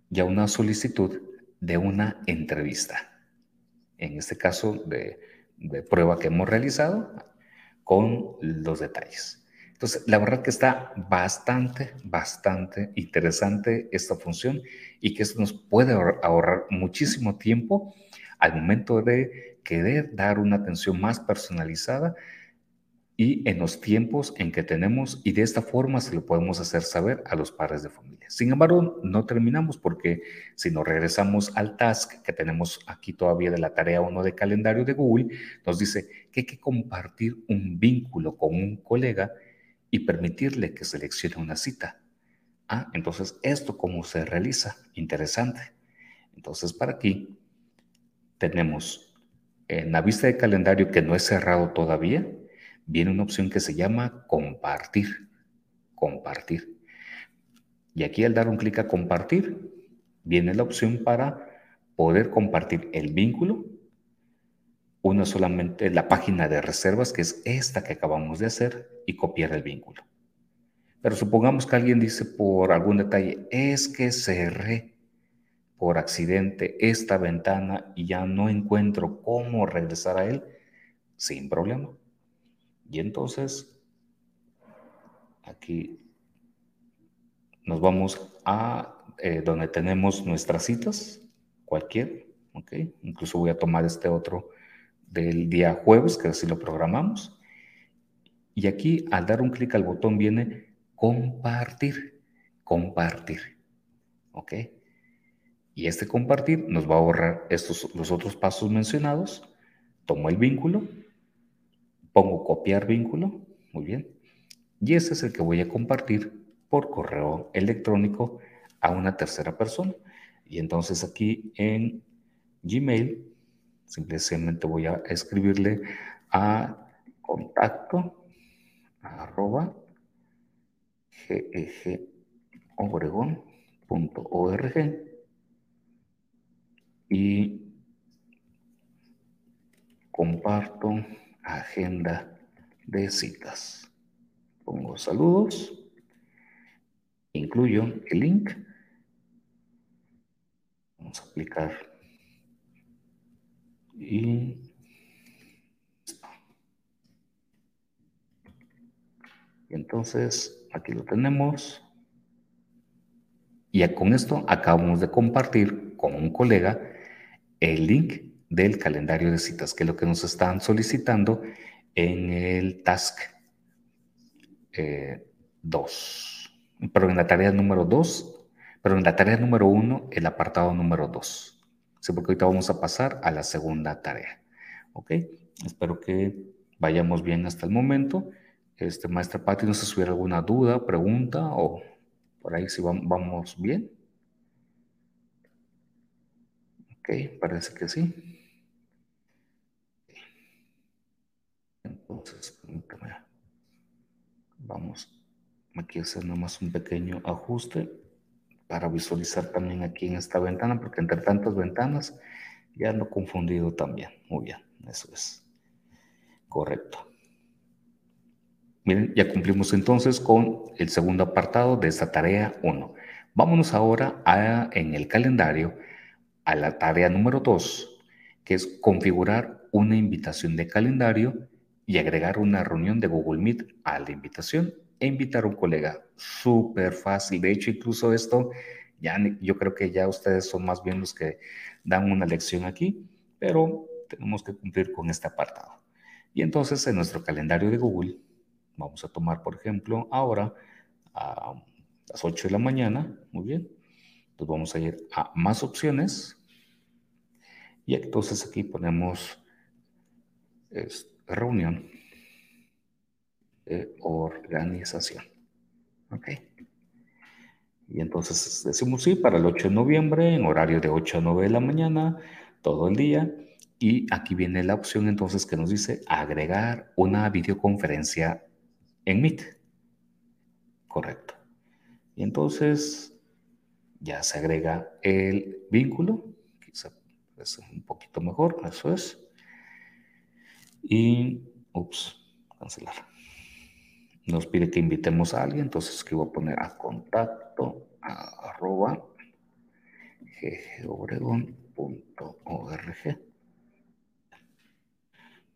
ya una solicitud de una entrevista en este caso de, prueba que hemos realizado, con los detalles. Entonces, la verdad que está bastante, bastante interesante esta función y que esto nos puede ahorrar muchísimo tiempo al momento de querer dar una atención más personalizada y en los tiempos en que tenemos y de esta forma se lo podemos hacer saber a los padres de familia. Sin embargo, no terminamos porque si nos regresamos al task que tenemos aquí todavía de la tarea 1 de calendario de Google, nos dice que hay que compartir un vínculo con un colega y permitirle que seleccione una cita. Ah, entonces, ¿esto cómo se realiza? Interesante. Entonces, para aquí tenemos en la vista de calendario que no es cerrado todavía, viene una opción que se llama compartir. Compartir. Y aquí al dar un clic a compartir, viene la opción para poder compartir el vínculo, una solamente la página de reservas, que es esta que acabamos de hacer, y copiar el vínculo. Pero supongamos que alguien dice por algún detalle, es que cerré por accidente esta ventana y ya no encuentro cómo regresar a él, sin problema. Y entonces, aquí nos vamos a eh, donde tenemos nuestras citas, cualquier, ¿ok? Incluso voy a tomar este otro del día jueves, que así lo programamos. Y aquí al dar un clic al botón viene compartir, compartir, ¿ok? Y este compartir nos va a ahorrar estos, los otros pasos mencionados. Tomo el vínculo, Pongo copiar vínculo, muy bien. Y ese es el que voy a compartir por correo electrónico a una tercera persona. Y entonces aquí en Gmail, simplemente voy a escribirle a contacto arroba gegobregón.org y comparto agenda de citas. Pongo saludos, incluyo el link Vamos a aplicar. Y entonces aquí lo tenemos. Y con esto acabamos de compartir con un colega el link del calendario de citas, que es lo que nos están solicitando en el task 2. Eh, pero en la tarea número 2, pero en la tarea número 1, el apartado número 2. Sí, porque ahorita vamos a pasar a la segunda tarea. ¿Ok? Espero que vayamos bien hasta el momento. Este, maestra Patti, no sé si hubiera alguna duda, pregunta o por ahí si vamos bien. Ok, parece que sí. Entonces, Vamos aquí a hacer nomás un pequeño ajuste para visualizar también aquí en esta ventana, porque entre tantas ventanas ya ando confundido también. Muy bien, eso es correcto. Miren, ya cumplimos entonces con el segundo apartado de esta tarea 1. Vámonos ahora a, en el calendario a la tarea número 2, que es configurar una invitación de calendario y agregar una reunión de Google Meet a la invitación e invitar a un colega. Súper fácil. De hecho, incluso esto, ya yo creo que ya ustedes son más bien los que dan una lección aquí, pero tenemos que cumplir con este apartado. Y entonces en nuestro calendario de Google, vamos a tomar, por ejemplo, ahora a las 8 de la mañana, muy bien. Entonces vamos a ir a más opciones. Y entonces aquí ponemos reunión organización. ¿Ok? Y entonces decimos sí para el 8 de noviembre en horario de 8 a 9 de la mañana, todo el día. Y aquí viene la opción entonces que nos dice agregar una videoconferencia en Meet. Correcto. Y entonces ya se agrega el vínculo. Quizá es un poquito mejor, eso es. Y, ups, cancelar. Nos pide que invitemos a alguien, entonces voy a poner a contacto a, arroba ggobregón.org.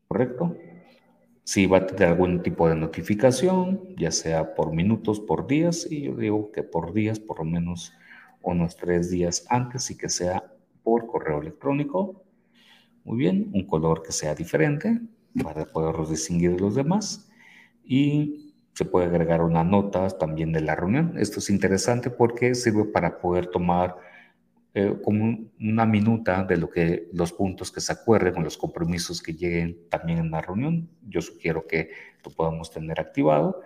¿Correcto? Si va a tener algún tipo de notificación, ya sea por minutos, por días, y yo digo que por días, por lo menos unos tres días antes y que sea por correo electrónico. Muy bien, un color que sea diferente, para poderlos distinguir de los demás. Y se puede agregar una nota también de la reunión. Esto es interesante porque sirve para poder tomar eh, como una minuta de lo que los puntos que se acuerden o los compromisos que lleguen también en la reunión. Yo sugiero que lo podamos tener activado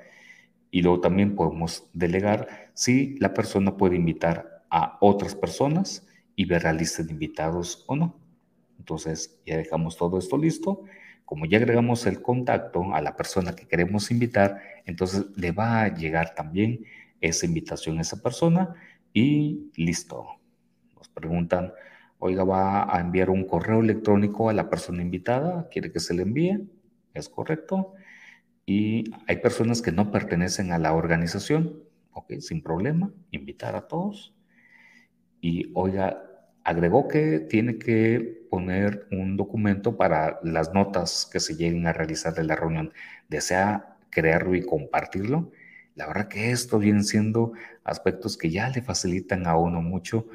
y luego también podemos delegar si la persona puede invitar a otras personas y ver la lista de invitados o no. Entonces ya dejamos todo esto listo como ya agregamos el contacto a la persona que queremos invitar, entonces le va a llegar también esa invitación a esa persona y listo. Nos preguntan, oiga, va a enviar un correo electrónico a la persona invitada, quiere que se le envíe, es correcto. Y hay personas que no pertenecen a la organización, ok, sin problema, invitar a todos. Y oiga, agregó que tiene que poner un documento para las notas que se lleguen a realizar de la reunión. Desea crearlo y compartirlo. La verdad que esto vienen siendo aspectos que ya le facilitan a uno mucho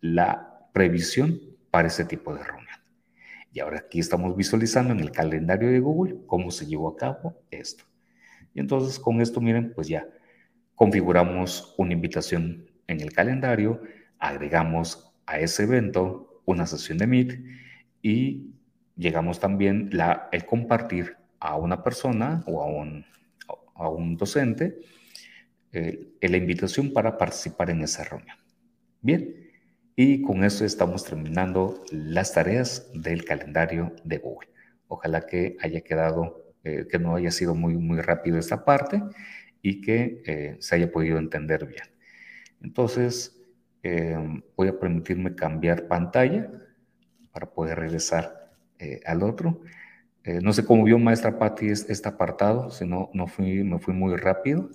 la previsión para ese tipo de reunión. Y ahora aquí estamos visualizando en el calendario de Google cómo se llevó a cabo esto. Y entonces con esto, miren, pues ya configuramos una invitación en el calendario, agregamos a ese evento una sesión de Meet y llegamos también la, el compartir a una persona o a un, a un docente eh, la invitación para participar en esa reunión. Bien, y con eso estamos terminando las tareas del calendario de Google. Ojalá que haya quedado, eh, que no haya sido muy, muy rápido esta parte y que eh, se haya podido entender bien. Entonces, Em, voy a permitirme cambiar pantalla para poder regresar eh, al otro. Eh, no sé cómo vio maestra Patti este apartado, si no, no fui, me fui muy rápido.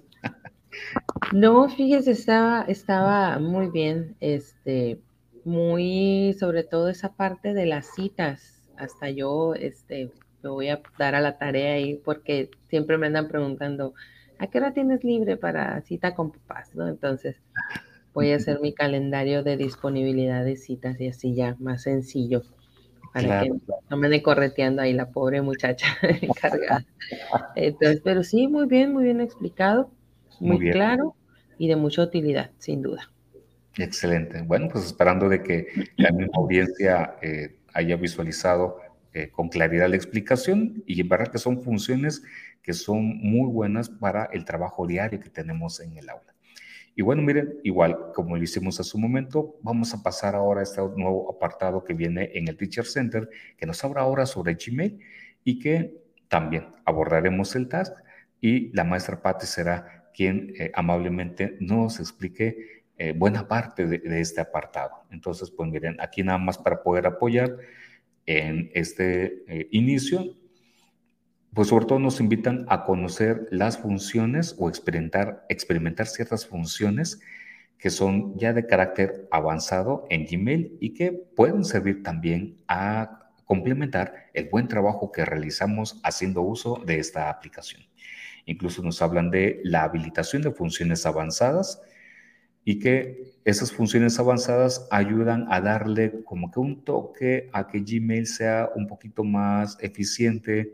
No, fíjese, estaba, estaba muy bien. Este, muy, sobre todo esa parte de las citas. Hasta yo, este, me voy a dar a la tarea ahí porque siempre me andan preguntando, ¿a qué hora tienes libre para cita con papás? ¿no? Entonces, voy a hacer mi calendario de disponibilidad de citas y así ya, más sencillo, para que no me ande correteando ahí la pobre muchacha encargada. Entonces, pero sí, muy bien, muy bien explicado, muy, claro y de mucha utilidad, sin duda. Excelente. Bueno, pues esperando de que la misma audiencia eh, haya visualizado eh, con claridad la explicación y en verdad que son funciones que son muy buenas para el trabajo diario que tenemos en el aula. Y bueno, miren, igual como lo hicimos hace un momento, vamos a pasar ahora a este nuevo apartado que viene en el Teacher Center, que nos habla ahora sobre Gmail y que también abordaremos el task y la maestra Patti será quien eh, amablemente nos explique eh, buena parte de, este apartado. Entonces, pues miren, aquí nada más para poder apoyar en este eh, inicio, pues sobre todo nos invitan a conocer las funciones o experimentar, experimentar ciertas funciones que son ya de carácter avanzado en Gmail y que pueden servir también a complementar el buen trabajo que realizamos haciendo uso de esta aplicación. Incluso nos hablan de la habilitación de funciones avanzadas y que esas funciones avanzadas ayudan a darle como que un toque a que Gmail sea un poquito más eficiente,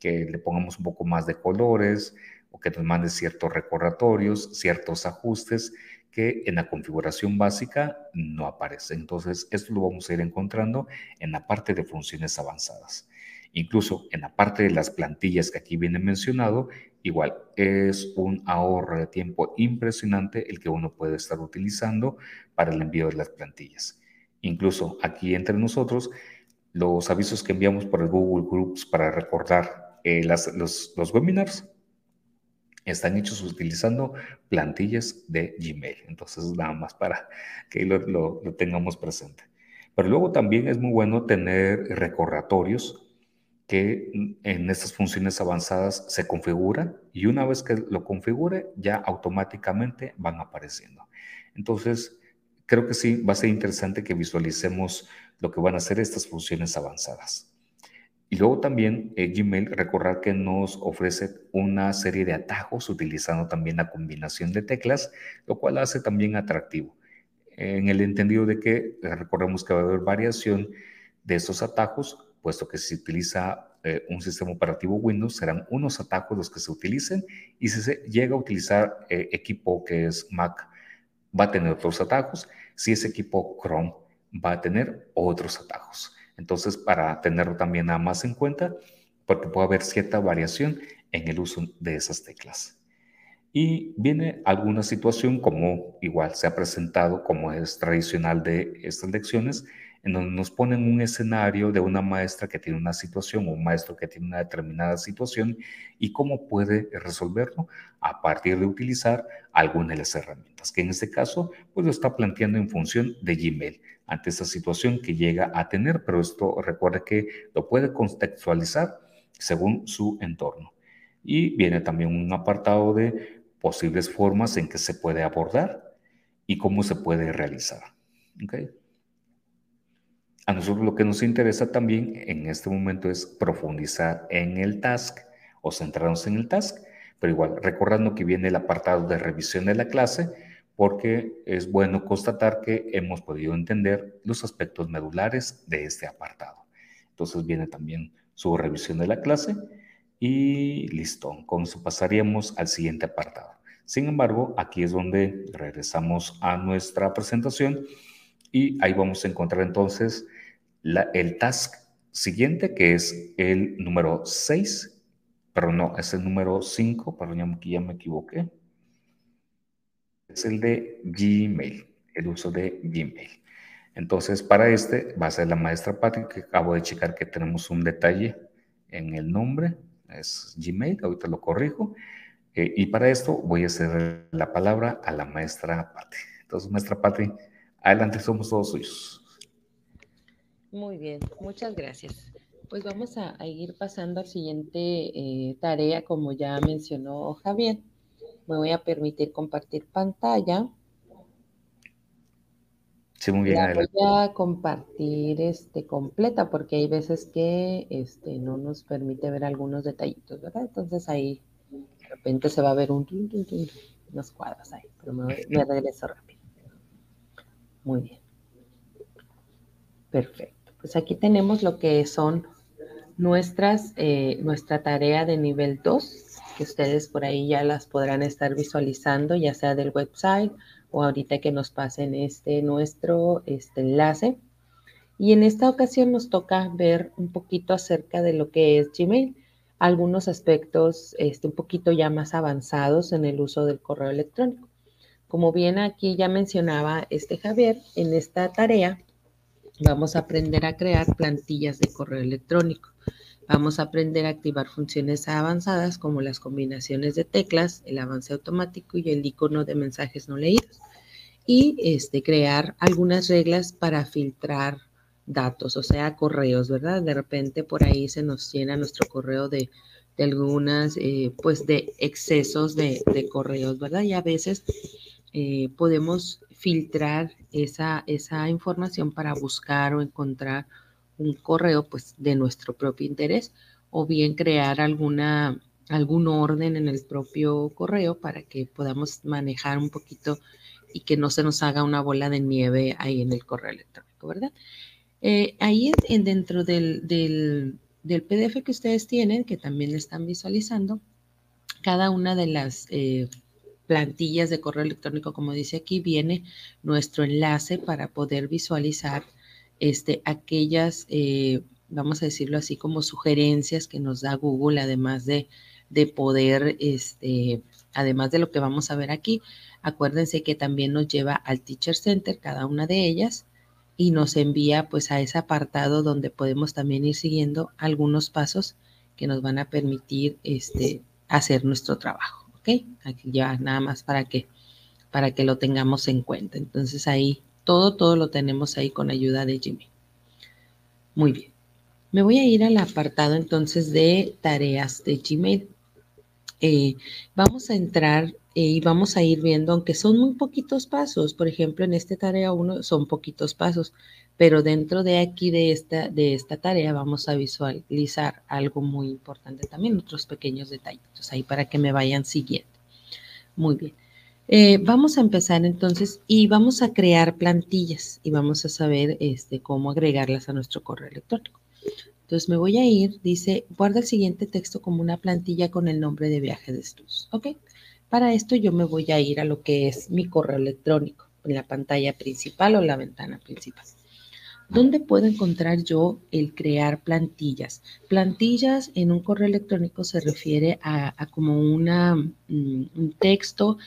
que le pongamos un poco más de colores o que nos mande ciertos recordatorios, ciertos ajustes que en la configuración básica no aparecen. Entonces, esto lo vamos a ir encontrando en la parte de funciones avanzadas. Incluso en la parte de las plantillas que aquí viene mencionado, igual es un ahorro de tiempo impresionante el que uno puede estar utilizando para el envío de las plantillas. Incluso aquí entre nosotros, los avisos que enviamos por el Google Groups para recordar eh, los, webinars están hechos utilizando plantillas de Gmail. Entonces, nada más para que lo, lo, tengamos presente. Pero luego también es muy bueno tener recordatorios que en estas funciones avanzadas se configuran y una vez que lo configure ya automáticamente van apareciendo. Entonces, creo que sí, va a ser interesante que visualicemos lo que van a hacer estas funciones avanzadas. Y luego también eh, Gmail, recordar que nos ofrece una serie de atajos utilizando también la combinación de teclas, lo cual hace también atractivo. En el entendido de que eh, recordemos que va a haber variación de esos atajos, puesto que si se utiliza eh, un sistema operativo Windows, serán unos atajos los que se utilicen y si se llega a utilizar equipo que es Mac, va a tener otros atajos. Si es equipo Chrome, va a tener otros atajos. Entonces, para tenerlo también nada más en cuenta, porque puede haber cierta variación en el uso de esas teclas. Y viene alguna situación como igual se ha presentado, como es tradicional de estas lecciones, en donde nos ponen un escenario de una maestra que tiene una situación o un maestro que tiene una determinada situación y cómo puede resolverlo a partir de utilizar alguna de las herramientas, que en este caso pues lo está planteando en función de Gmail ante esa situación que llega a tener, pero esto recuerde que lo puede contextualizar según su entorno. Y viene también un apartado de posibles formas en que se puede abordar y cómo se puede realizar. ¿Okay? A nosotros lo que nos interesa también en este momento es profundizar en el task o centrarnos en el task, pero igual recordando que viene el apartado de revisión de la clase, porque es bueno constatar que hemos podido entender los aspectos medulares de este apartado. Entonces viene también su revisión de la clase y listo, con eso pasaríamos al siguiente apartado. Sin embargo, aquí es donde regresamos a nuestra presentación y ahí vamos a encontrar entonces el task siguiente, que es el número 6, pero no, es el número 5, perdón, ya me equivoqué. Es el de Gmail, el uso de Gmail. Entonces, para este va a ser la maestra Patrick, que acabo de checar que tenemos un detalle en el nombre, es Gmail, ahorita lo corrijo. Eh, y para esto voy a hacer la palabra a la maestra Patti. Entonces, maestra Patti, adelante, somos todos suyos. Muy bien, muchas gracias. Pues vamos a, ir pasando al siguiente eh, tarea, como ya mencionó Javier. Me voy a permitir compartir pantalla. Sí, muy bien. La voy a compartir este, completa porque hay veces que este, no nos permite ver algunos detallitos, ¿verdad? Entonces ahí de repente se va a ver un, unos cuadros ahí, pero me, me regreso rápido. Muy bien. Perfecto. Pues aquí tenemos lo que son nuestras, eh, nuestra tarea de nivel 2, que ustedes por ahí ya las podrán estar visualizando, ya sea del website o ahorita que nos pasen este nuestro este enlace. Y en esta ocasión nos toca ver un poquito acerca de lo que es Gmail, algunos aspectos este, un poquito ya más avanzados en el uso del correo electrónico. Como bien aquí ya mencionaba este Javier, en esta tarea vamos a aprender a crear plantillas de correo electrónico. Vamos a aprender a activar funciones avanzadas como las combinaciones de teclas, el avance automático y el icono de mensajes no leídos. Y este, crear algunas reglas para filtrar datos, o sea, correos, ¿verdad? De repente por ahí se nos llena nuestro correo de, algunas, eh, pues, de excesos de, correos, ¿verdad? Y a veces eh, podemos filtrar esa, esa información para buscar o encontrar un correo pues de nuestro propio interés o bien crear alguna algún orden en el propio correo para que podamos manejar un poquito y que no se nos haga una bola de nieve ahí en el correo electrónico, ¿verdad? Eh, ahí en, dentro del, del, PDF que ustedes tienen, que también están visualizando, cada una de las eh, plantillas de correo electrónico, como dice aquí, viene nuestro enlace para poder visualizar este, aquellas, eh, vamos a decirlo así, como sugerencias que nos da Google, además de, de poder, este, además de lo que vamos a ver aquí, acuérdense que también nos lleva al Teacher Center, cada una de ellas, y nos envía pues a ese apartado donde podemos también ir siguiendo algunos pasos que nos van a permitir este, hacer nuestro trabajo, ¿ok? Aquí ya nada más para que, para que lo tengamos en cuenta. Entonces ahí todo, todo lo tenemos ahí con ayuda de Jimmy. Muy bien. Me voy a ir al apartado entonces de tareas de Gmail. Eh, vamos a entrar eh, y vamos a ir viendo, aunque son muy poquitos pasos, por ejemplo, en esta tarea 1 son poquitos pasos, pero dentro de aquí de esta, de esta tarea vamos a visualizar algo muy importante también, otros pequeños detallitos ahí para que me vayan siguiendo. Muy bien. Eh, vamos a empezar entonces y vamos a crear plantillas y vamos a saber este, cómo agregarlas a nuestro correo electrónico. Entonces me voy a ir, dice, guarda el siguiente texto como una plantilla con el nombre de viaje de estudios. ¿Ok? Para esto yo me voy a ir a lo que es mi correo electrónico, en la pantalla principal o la ventana principal. ¿Dónde puedo encontrar yo el crear plantillas? Plantillas en un correo electrónico se refiere a, como una, mm, un texto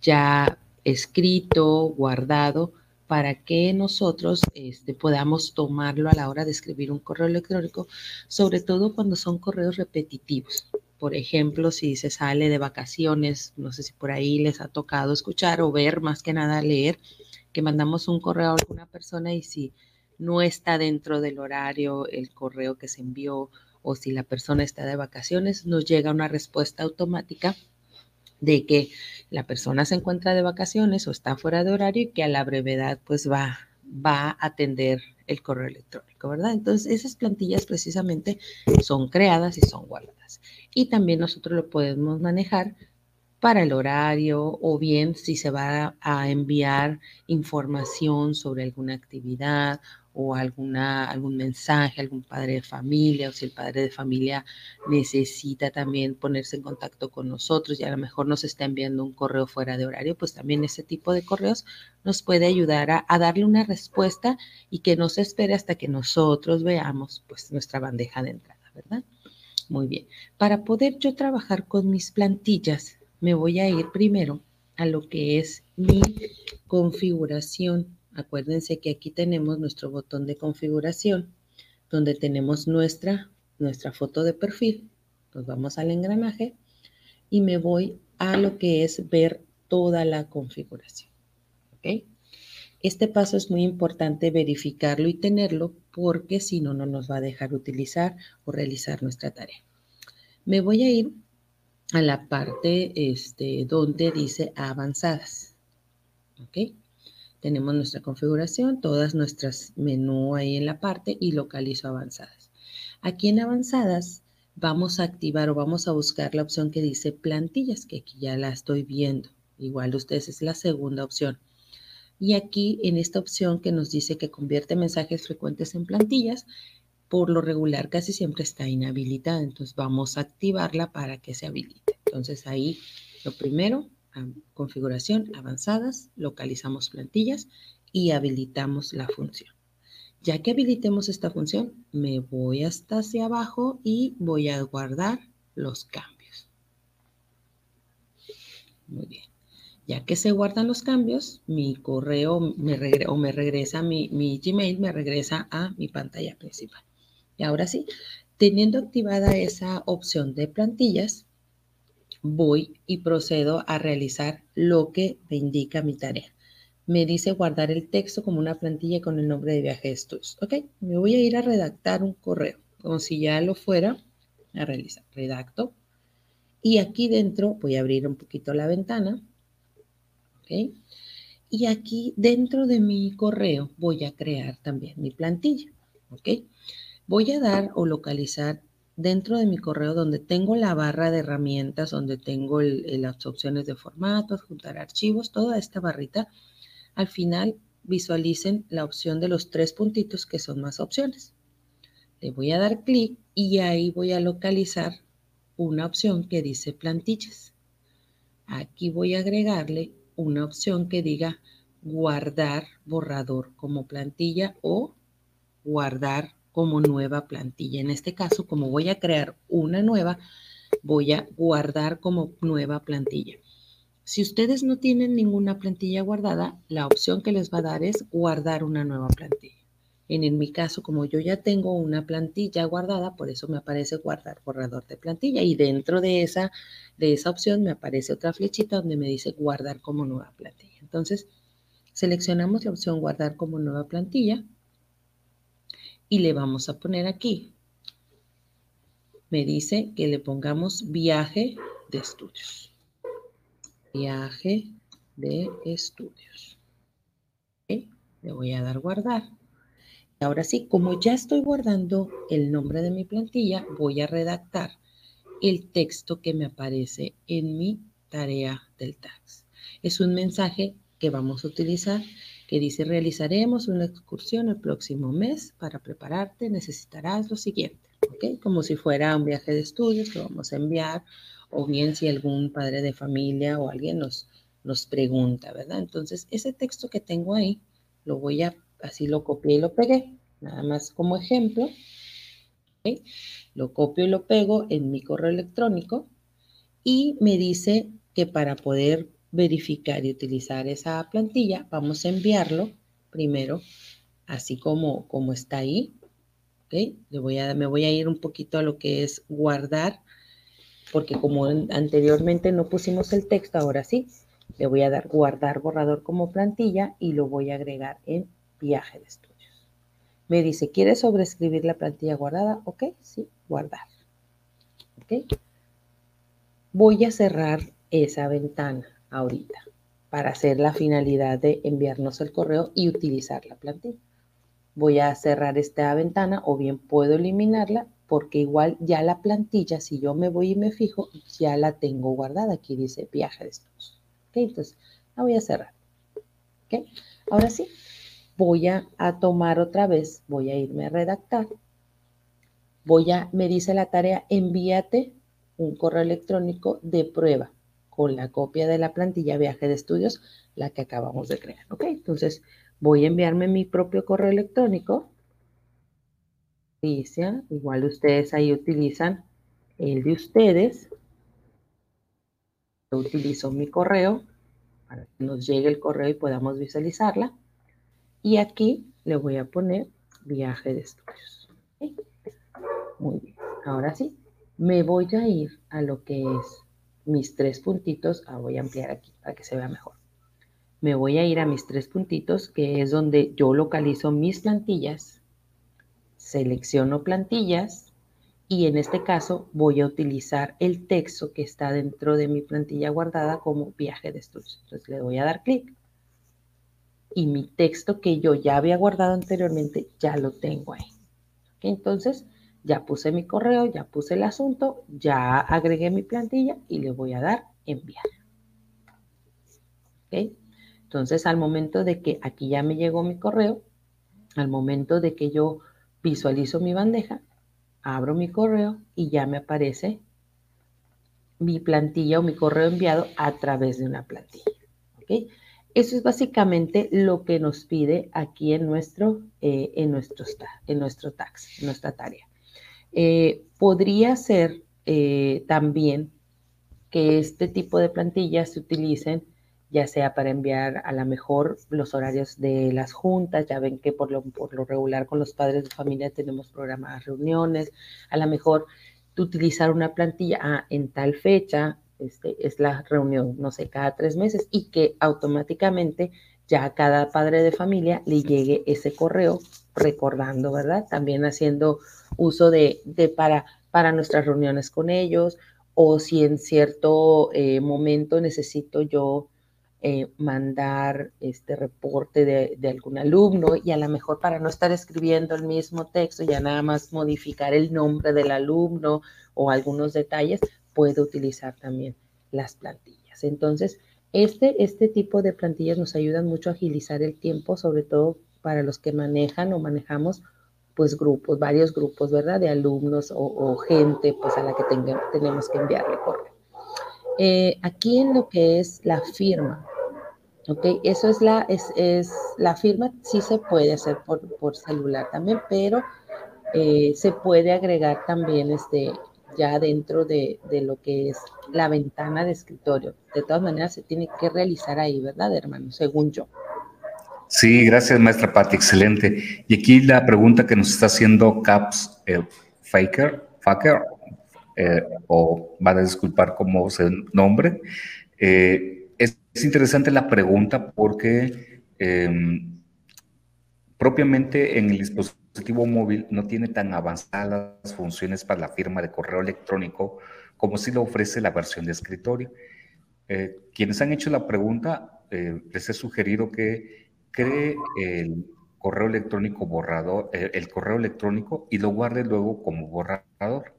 ya escrito, guardado, para que nosotros este, podamos tomarlo a la hora de escribir un correo electrónico, sobre todo cuando son correos repetitivos. Por ejemplo, si se sale de vacaciones, no sé si por ahí les ha tocado escuchar o ver, más que nada leer, que mandamos un correo a alguna persona y si no está dentro del horario el correo que se envió o si la persona está de vacaciones, nos llega una respuesta automática de que la persona se encuentra de vacaciones o está fuera de horario y que a la brevedad pues va, va a atender el correo electrónico, ¿verdad? Entonces esas plantillas precisamente son creadas y son guardadas. Y también nosotros lo podemos manejar para el horario o bien si se va a enviar información sobre alguna actividad o alguna, algún mensaje, algún padre de familia, o si el padre de familia necesita también ponerse en contacto con nosotros y a lo mejor nos está enviando un correo fuera de horario, pues también ese tipo de correos nos puede ayudar a, a darle una respuesta y que no se espere hasta que nosotros veamos pues nuestra bandeja de entrada, ¿verdad? Muy bien. Para poder yo trabajar con mis plantillas, me voy a ir primero a lo que es mi configuración Acuérdense que aquí tenemos nuestro botón de configuración, donde tenemos nuestra, nuestra foto de perfil. Nos vamos al engranaje y me voy a lo que es ver toda la configuración. Este paso es muy importante verificarlo y tenerlo porque si no, no nos va a dejar utilizar o realizar nuestra tarea. Me voy a ir a la parte este, donde dice avanzadas. ¿Ok? tenemos nuestra configuración, todas nuestras menú ahí en la parte y localizo avanzadas. Aquí en avanzadas vamos a activar o vamos a buscar la opción que dice plantillas, que aquí ya la estoy viendo. Igual ustedes es la segunda opción. Y aquí en esta opción que nos dice que convierte mensajes frecuentes en plantillas, por lo regular casi siempre está inhabilitada. Entonces vamos a activarla para que se habilite. Entonces ahí lo primero, configuración avanzadas, localizamos plantillas y habilitamos la función. Ya que habilitemos esta función, me voy hasta hacia abajo y voy a guardar los cambios. Muy bien. Ya que se guardan los cambios, mi correo me o me regresa, mi, mi Gmail me regresa a mi pantalla principal. Y ahora sí, teniendo activada esa opción de plantillas, voy y procedo a realizar lo que me indica mi tarea. Me dice guardar el texto como una plantilla con el nombre de viaje de estudios. Ok, me voy a ir a redactar un correo, como si ya lo fuera a realizar. Redacto. Y aquí dentro voy a abrir un poquito la ventana y aquí dentro de mi correo voy a crear también mi plantilla. Voy a dar o localizar dentro de mi correo donde tengo la barra de herramientas, donde tengo las opciones de formato, juntar archivos, toda esta barrita. Al final visualicen la opción de los tres puntitos que son más opciones. Le voy a dar clic y ahí voy a localizar una opción que dice plantillas. Aquí voy a agregarle una opción que diga guardar borrador como plantilla o guardar como nueva plantilla. En este caso, como voy a crear una nueva, voy a guardar como nueva plantilla. Si ustedes no tienen ninguna plantilla guardada, la opción que les va a dar es guardar una nueva plantilla. En, mi caso, como yo ya tengo una plantilla guardada, por eso me aparece guardar borrador de plantilla y dentro de esa, de esa opción me aparece otra flechita donde me dice guardar como nueva plantilla. Entonces, seleccionamos la opción guardar como nueva plantilla y le vamos a poner aquí. Me dice que le pongamos viaje de estudios. Viaje de estudios. Le voy a dar guardar. Ahora sí, como ya estoy guardando el nombre de mi plantilla, voy a redactar el texto que me aparece en mi tarea del tax. Es un mensaje que vamos a utilizar que dice realizaremos una excursión el próximo mes. Para prepararte necesitarás lo siguiente, ¿ok? Como si fuera un viaje de estudios que vamos a enviar o bien si algún padre de familia o alguien nos, nos pregunta, ¿verdad? Entonces, ese texto que tengo ahí lo voy a así lo copié y lo pegué, nada más como ejemplo. Lo copio y lo pego en mi correo electrónico y me dice que para poder verificar y utilizar esa plantilla, vamos a enviarlo primero, así como, como está ahí. Le voy a, me voy a ir un poquito a lo que es guardar, porque como anteriormente no pusimos el texto, ahora sí, le voy a dar guardar borrador como plantilla y lo voy a agregar en viaje de estudios. Me dice, ¿quieres sobreescribir la plantilla guardada? Ok, sí, guardar. Ok. Voy a cerrar esa ventana ahorita para hacer la finalidad de enviarnos el correo y utilizar la plantilla. Voy a cerrar esta ventana o bien puedo eliminarla porque igual ya la plantilla, si yo me voy y me fijo, ya la tengo guardada. Aquí dice viaje de estudios. Ok, entonces la voy a cerrar. Ok, ahora sí, voy a, tomar otra vez, voy a irme a redactar. Voy a, me dice la tarea, envíate un correo electrónico de prueba con la copia de la plantilla viaje de estudios, la que acabamos de crear. ¿Ok? Entonces, voy a enviarme mi propio correo electrónico. Igual ustedes ahí utilizan el de ustedes. Yo utilizo mi correo para que nos llegue el correo y podamos visualizarla. Y aquí le voy a poner viaje de estudios. Muy bien. Ahora sí, me voy a ir a lo que es mis tres puntitos. Ah, voy a ampliar aquí para que se vea mejor. Me voy a ir a mis tres puntitos, que es donde yo localizo mis plantillas. Selecciono plantillas y en este caso voy a utilizar el texto que está dentro de mi plantilla guardada como viaje de estudios. Entonces le voy a dar clic y mi texto que yo ya había guardado anteriormente ya lo tengo ahí. Entonces, ya puse mi correo, ya puse el asunto, ya agregué mi plantilla y le voy a dar enviar. Entonces, al momento de que aquí ya me llegó mi correo, al momento de que yo visualizo mi bandeja, abro mi correo y ya me aparece mi plantilla o mi correo enviado a través de una plantilla. Eso es básicamente lo que nos pide aquí en nuestro, eh, en nuestro, en nuestro tax, en nuestra tarea. Eh, podría ser eh, también que este tipo de plantillas se utilicen ya sea para enviar a la mejor los horarios de las juntas, ya ven que por lo, por lo regular con los padres de familia tenemos programadas reuniones, a lo mejor utilizar una plantilla ah, en tal fecha, este, es la reunión, no sé, cada tres meses y que automáticamente ya a cada padre de familia le llegue ese correo recordando, ¿verdad? También haciendo uso de, de para, para nuestras reuniones con ellos o si en cierto eh, momento necesito yo eh, mandar este reporte de, de, algún alumno y a lo mejor para no estar escribiendo el mismo texto, ya nada más modificar el nombre del alumno o algunos detalles, puedo utilizar también las plantillas. Entonces, este, este tipo de plantillas nos ayudan mucho a agilizar el tiempo, sobre todo para los que manejan o manejamos pues grupos, varios grupos, ¿verdad? De alumnos o, gente pues a la que tenemos que enviarle correo. Eh, aquí en lo que es la firma, ¿ok? Eso es la, es, es la firma, sí se puede hacer por, por celular también, pero eh, se puede agregar también este, ya dentro de, de, lo que es la ventana de escritorio. De todas maneras, se tiene que realizar ahí, ¿verdad, hermano? Según yo. Sí, gracias, maestra Patti, excelente. Y aquí la pregunta que nos está haciendo Caps Faker, Faker eh, o van a disculpar cómo se nombre, eh, es interesante la pregunta porque em, propiamente en el dispositivo móvil no tiene tan avanzadas funciones para la firma de correo electrónico como si lo ofrece la versión de escritorio. Eh, quienes han hecho la pregunta, eh, les he sugerido que cree el correo electrónico borrador, eh, el correo electrónico y lo guarde luego como borrador.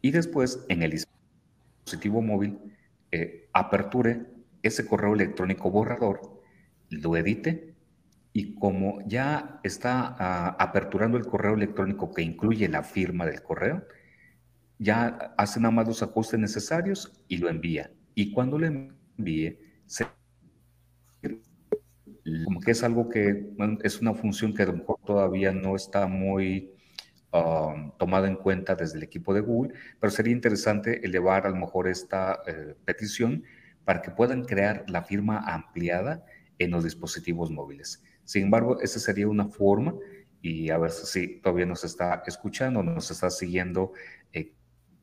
Y después en el dispositivo móvil aperture ese correo electrónico borrador, lo edite y como ya está ah, aperturando el correo electrónico que incluye la firma del correo, ya hace nada más los ajustes necesarios y lo envía. Y cuando lo envíe, como que es algo que es una función que a lo mejor todavía no está muy um, tomada en cuenta desde el equipo de Google, pero sería interesante elevar a lo mejor esta eh, petición para que puedan crear la firma ampliada en los dispositivos móviles. Sin embargo, esa sería una forma y a ver si todavía nos está escuchando, nos está siguiendo eh,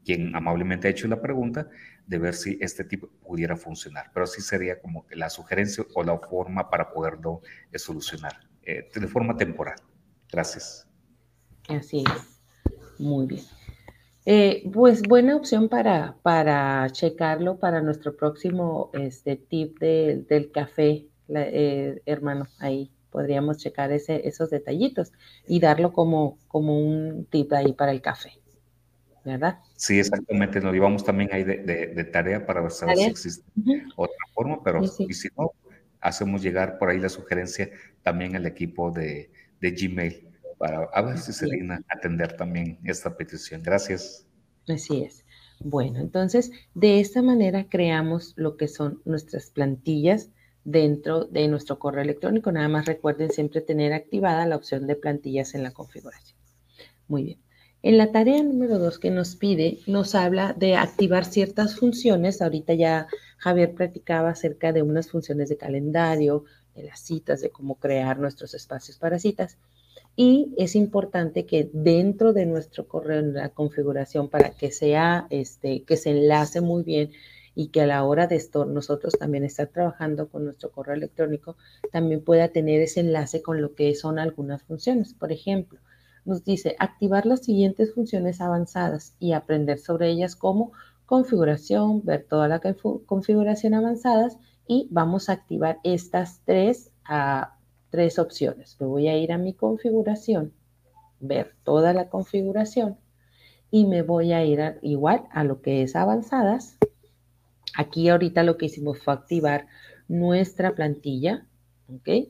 quien amablemente ha hecho la pregunta, de ver si este tipo pudiera funcionar. Pero sí sería como la sugerencia o la forma para poderlo solucionar eh, de forma temporal. Gracias. Así es. Muy bien. Eh, pues buena opción para, para checarlo para nuestro próximo este, tip del café, eh, hermano. Ahí podríamos checar ese, esos detallitos y darlo como, como un tip ahí para el café. ¿Verdad? Sí, exactamente. Nos llevamos también ahí de, tarea para ver si existe otra forma, pero y si no, hacemos llegar por ahí la sugerencia también al equipo de, de Gmail para a ver si se digna atender también esta petición. Gracias. Así es. Bueno, entonces de esta manera creamos lo que son nuestras plantillas dentro de nuestro correo electrónico. Nada más recuerden siempre tener activada la opción de plantillas en la configuración. Muy bien. En la tarea número dos que nos pide, nos habla de activar ciertas funciones. Ahorita ya Javier platicaba acerca de unas funciones de calendario, de las citas, de cómo crear nuestros espacios para citas. Y es importante que dentro de nuestro correo, en la configuración, para que sea, este, que se enlace muy bien y que a la hora de esto nosotros también estar trabajando con nuestro correo electrónico, también pueda tener ese enlace con lo que son algunas funciones. Por ejemplo, nos dice activar las siguientes funciones avanzadas y aprender sobre ellas como configuración, ver toda la configuración avanzadas y vamos a activar estas tres a tres opciones. Me voy a ir a mi configuración, ver toda la configuración y me voy a ir igual a lo que es avanzadas. Aquí ahorita lo que hicimos fue activar nuestra plantilla, ¿ok?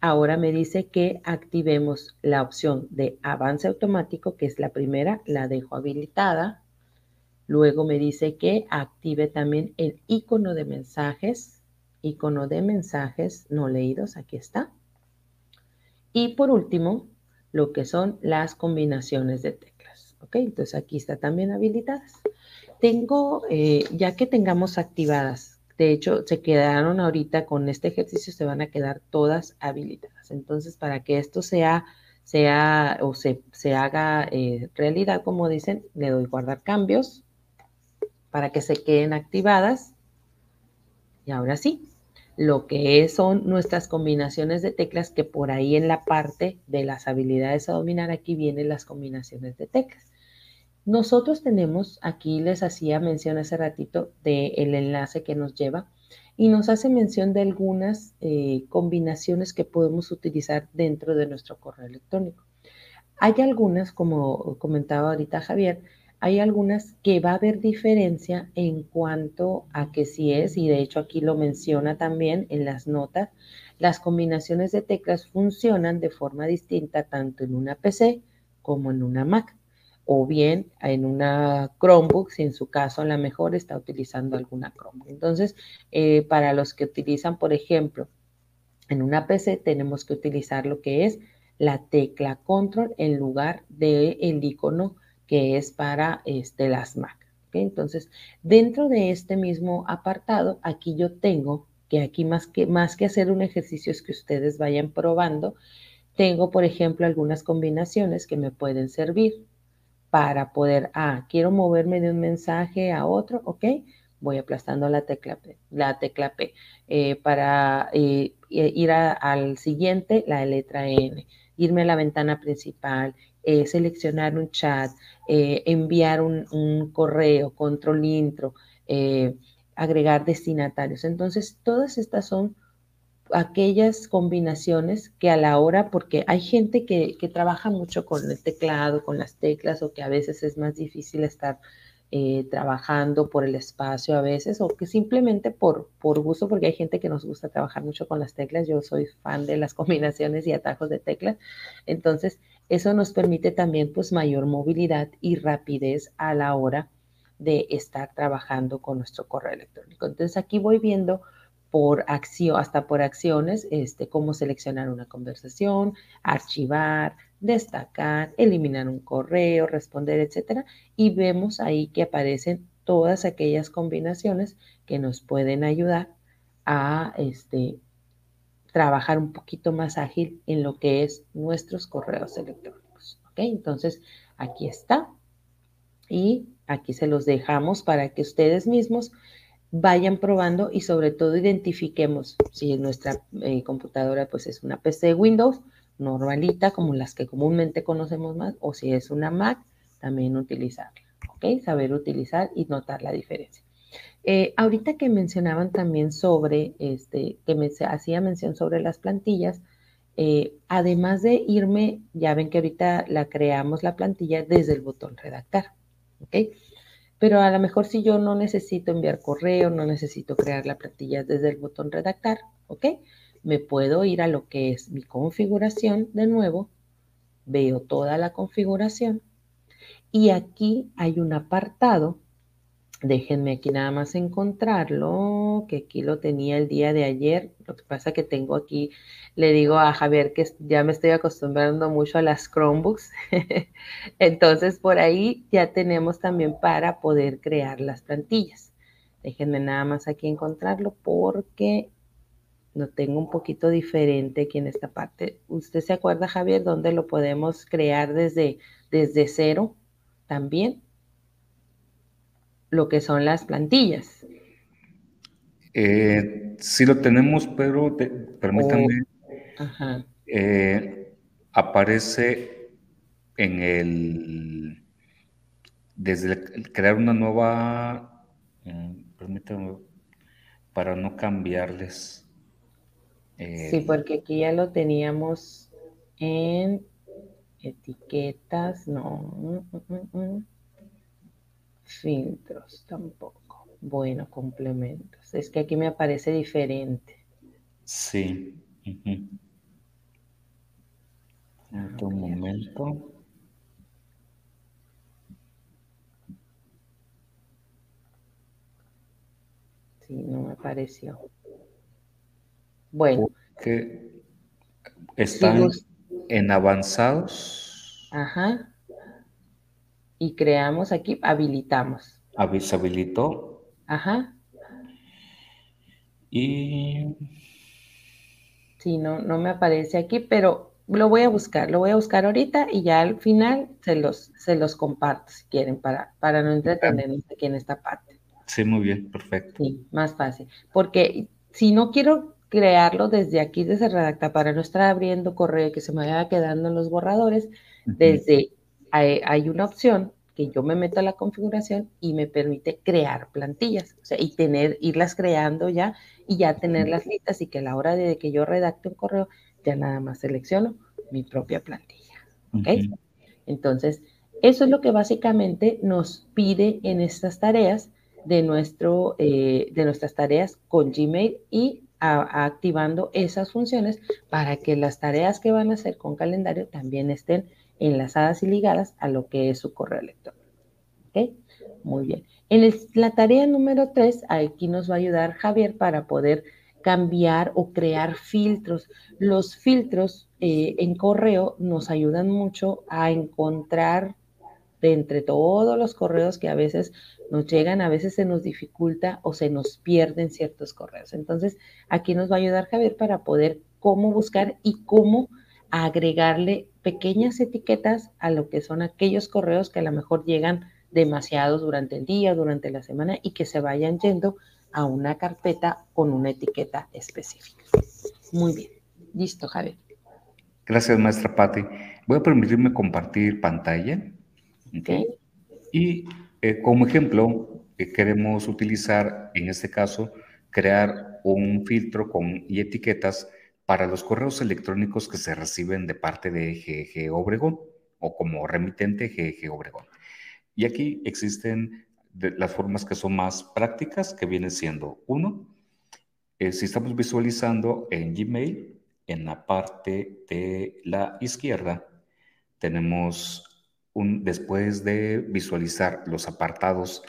Ahora me dice que activemos la opción de avance automático, que es la primera, la dejo habilitada. Luego me dice que active también el icono de mensajes, icono de mensajes no leídos, aquí está. Y por último, lo que son las combinaciones de teclas. ¿Ok? Entonces aquí está también habilitadas. Tengo, eh, ya que tengamos activadas, de hecho, se quedaron ahorita con este ejercicio, se van a quedar todas habilitadas. Entonces, para que esto sea, sea o se, se haga eh, realidad, como dicen, le doy guardar cambios para que se queden activadas. Y ahora sí, lo que son nuestras combinaciones de teclas, que por ahí en la parte de las habilidades a dominar, aquí vienen las combinaciones de teclas. Nosotros tenemos, aquí les hacía mención hace ratito del enlace que nos lleva y nos hace mención de algunas eh, combinaciones que podemos utilizar dentro de nuestro correo electrónico. Hay algunas, como comentaba ahorita Javier, hay algunas que va a haber diferencia en cuanto a que si es, y de hecho aquí lo menciona también en las notas, las combinaciones de teclas funcionan de forma distinta tanto en una PC como en una Mac, o bien en una Chromebook, si en su caso a lo mejor está utilizando alguna Chromebook. Entonces, eh, para los que utilizan, por ejemplo, en una PC tenemos que utilizar lo que es la tecla control en lugar del el icono que es para este, las Mac. Entonces, dentro de este mismo apartado, aquí yo tengo que aquí más que, más que hacer un ejercicio es que ustedes vayan probando. Tengo, por ejemplo, algunas combinaciones que me pueden servir para poder, ah, quiero moverme de un mensaje a otro, ¿ok? Voy aplastando la tecla P. La tecla P. Eh, para eh, ir al siguiente, la letra N. Irme a la ventana principal, eh, seleccionar un chat, enviar un, correo, control intro, agregar destinatarios. Entonces, todas estas son aquellas combinaciones que a la hora, porque hay gente que, que, trabaja mucho con el teclado, con las teclas, o que a veces es más difícil estar trabajando por el espacio a veces, o que simplemente por, por gusto, porque hay gente que nos gusta trabajar mucho con las teclas. Yo soy fan de las combinaciones y atajos de teclas. Entonces, eso nos permite también pues mayor movilidad y rapidez a la hora de estar trabajando con nuestro correo electrónico. Entonces aquí voy viendo por acción, hasta por acciones, este, cómo seleccionar una conversación, archivar, destacar, eliminar un correo, responder, etcétera. Y vemos ahí que aparecen todas aquellas combinaciones que nos pueden ayudar a este, trabajar un poquito más ágil en lo que es nuestros correos electrónicos. ¿Ok? Entonces, aquí está. Y aquí se los dejamos para que ustedes mismos vayan probando y sobre todo identifiquemos si nuestra eh, computadora pues es una PC Windows normalita como las que comúnmente conocemos más o si es una Mac también utilizarla, ¿ok? Saber utilizar y notar la diferencia. Eh, ahorita que mencionaban también sobre, este, que me hacía mención sobre las plantillas, eh, además de irme, ya ven que ahorita la creamos la plantilla desde el botón redactar, ¿ok? Pero a lo mejor si yo no necesito enviar correo, no necesito crear la plantilla desde el botón redactar, ¿ok? Me puedo ir a lo que es mi configuración de nuevo, veo toda la configuración y aquí hay un apartado Déjenme aquí nada más encontrarlo, que aquí lo tenía el día de ayer. Lo que pasa que tengo aquí, le digo a Javier que ya me estoy acostumbrando mucho a las Chromebooks. Entonces por ahí ya tenemos también para poder crear las plantillas. Déjenme nada más aquí encontrarlo porque lo tengo un poquito diferente aquí en esta parte. ¿Usted se acuerda, Javier, dónde lo podemos crear desde, desde cero también? Lo que son las plantillas. Eh, sí lo tenemos, pero permítanme. Oh, eh, aparece en el. Desde crear una nueva. Mm, permítanme, para no cambiarles. sí, porque aquí ya lo teníamos en etiquetas, no. Mm, mm, mm, Filtros tampoco. Bueno, complementos. Es que aquí me aparece diferente. Sí. un momento. Sí, no me apareció. Bueno. que están en avanzados. Ajá. Y creamos aquí, habilitamos. Se habilitó. Ajá. Y... Sí, no, no me aparece aquí, pero lo voy a buscar, lo voy a buscar ahorita y ya al final se los, se los comparto si quieren para, para no entretenernos aquí en esta parte. Sí, muy bien, perfecto. Sí, más fácil. Porque si no quiero crearlo desde aquí, desde Redacta, para no estar abriendo correo que se me vaya quedando en los borradores, desde hay, una opción que yo me meto a la configuración y me permite crear plantillas, o sea, y tener, irlas creando ya y ya tenerlas listas y que a la hora de que yo redacte un correo, ya nada más selecciono mi propia plantilla. ¿Ok? Entonces, eso es lo que básicamente nos pide en estas tareas de, nuestro, eh, de nuestras tareas con Gmail y activando esas funciones para que las tareas que van a hacer con calendario también estén enlazadas y ligadas a lo que es su correo electrónico. ¿Ok? Muy bien. En la tarea número 3, aquí nos va a ayudar Javier para poder cambiar o crear filtros. Los filtros eh, en correo nos ayudan mucho a encontrar de entre todos los correos que a veces nos llegan, a veces se nos dificulta o se nos pierden ciertos correos. Entonces, aquí nos va a ayudar Javier para poder cómo buscar y cómo agregarle pequeñas etiquetas a lo que son aquellos correos que a lo mejor llegan demasiados durante el día, durante la semana y que se vayan yendo a una carpeta con una etiqueta específica. Muy bien. Listo, Javier. Gracias, maestra Patti. Voy a permitirme compartir pantalla. Okay. Y eh, como ejemplo, eh, queremos utilizar, en este caso, crear un filtro con, y etiquetas para los correos electrónicos que se reciben de parte de GG Obregón o como remitente GG Obregón. Y aquí existen las formas que son más prácticas, que vienen siendo, uno, eh, si estamos visualizando en Gmail, en la parte de la izquierda, tenemos después de visualizar los apartados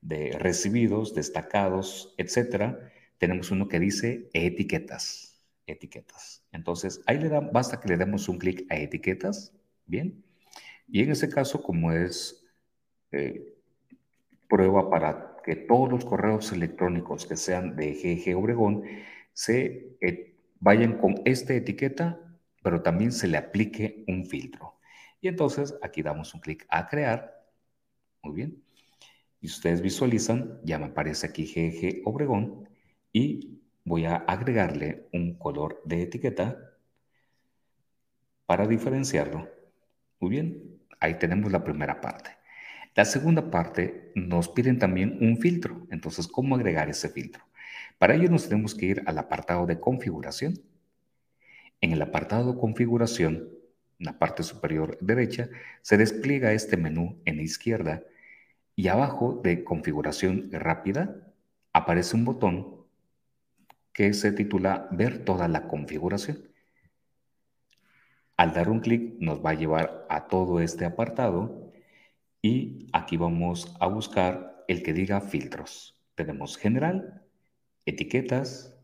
de recibidos, destacados, etcétera, tenemos uno que dice etiquetas, etiquetas. Entonces, ahí le da, basta que le demos un clic a etiquetas, ¿bien? Y en ese caso, como es eh, prueba para que todos los correos electrónicos que sean de GG Obregón se eh, vayan con esta etiqueta, pero también se le aplique un filtro. Y entonces aquí damos un clic a crear. Muy bien. Y ustedes visualizan, ya me aparece aquí GG Obregón y voy a agregarle un color de etiqueta para diferenciarlo. Muy bien, ahí tenemos la primera parte. La segunda parte nos piden también un filtro. Entonces, ¿cómo agregar ese filtro? Para ello nos tenemos que ir al apartado de configuración. En el apartado de configuración en la parte superior derecha, se despliega este menú en la izquierda y abajo de configuración rápida aparece un botón que se titula Ver toda la configuración. Al dar un clic nos va a llevar a todo este apartado y aquí vamos a buscar el que diga filtros. Tenemos general, etiquetas,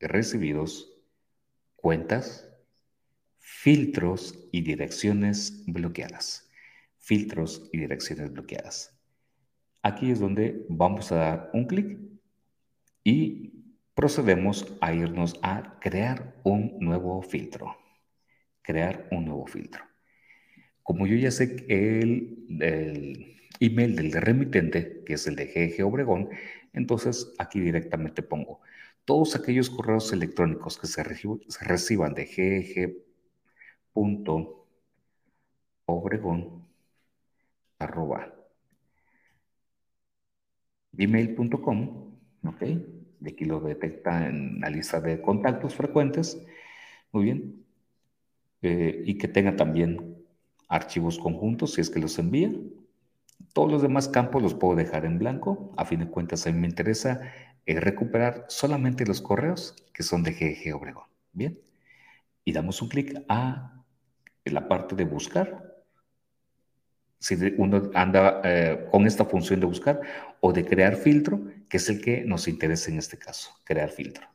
recibidos, cuentas, filtros y direcciones bloqueadas. Filtros y direcciones bloqueadas. Aquí es donde vamos a dar un clic y procedemos a irnos a crear un nuevo filtro. Crear un nuevo filtro. Como yo ya sé el, el email del remitente, que es el de GG Obregón, entonces aquí directamente pongo todos aquellos correos electrónicos que se, reciban de GG punto obregón arroba gmail.com, ¿ok? De aquí lo detecta en la lista de contactos frecuentes. Muy bien. Eh, y que tenga también archivos conjuntos si es que los envía. Todos los demás campos los puedo dejar en blanco. A fin de cuentas, a mí me interesa eh, recuperar solamente los correos que son de GG Obregón. Bien. Y damos un clic a la parte de buscar. Si uno anda eh, con esta función de buscar o de crear filtro, que es el que nos interesa en este caso, crear filtro.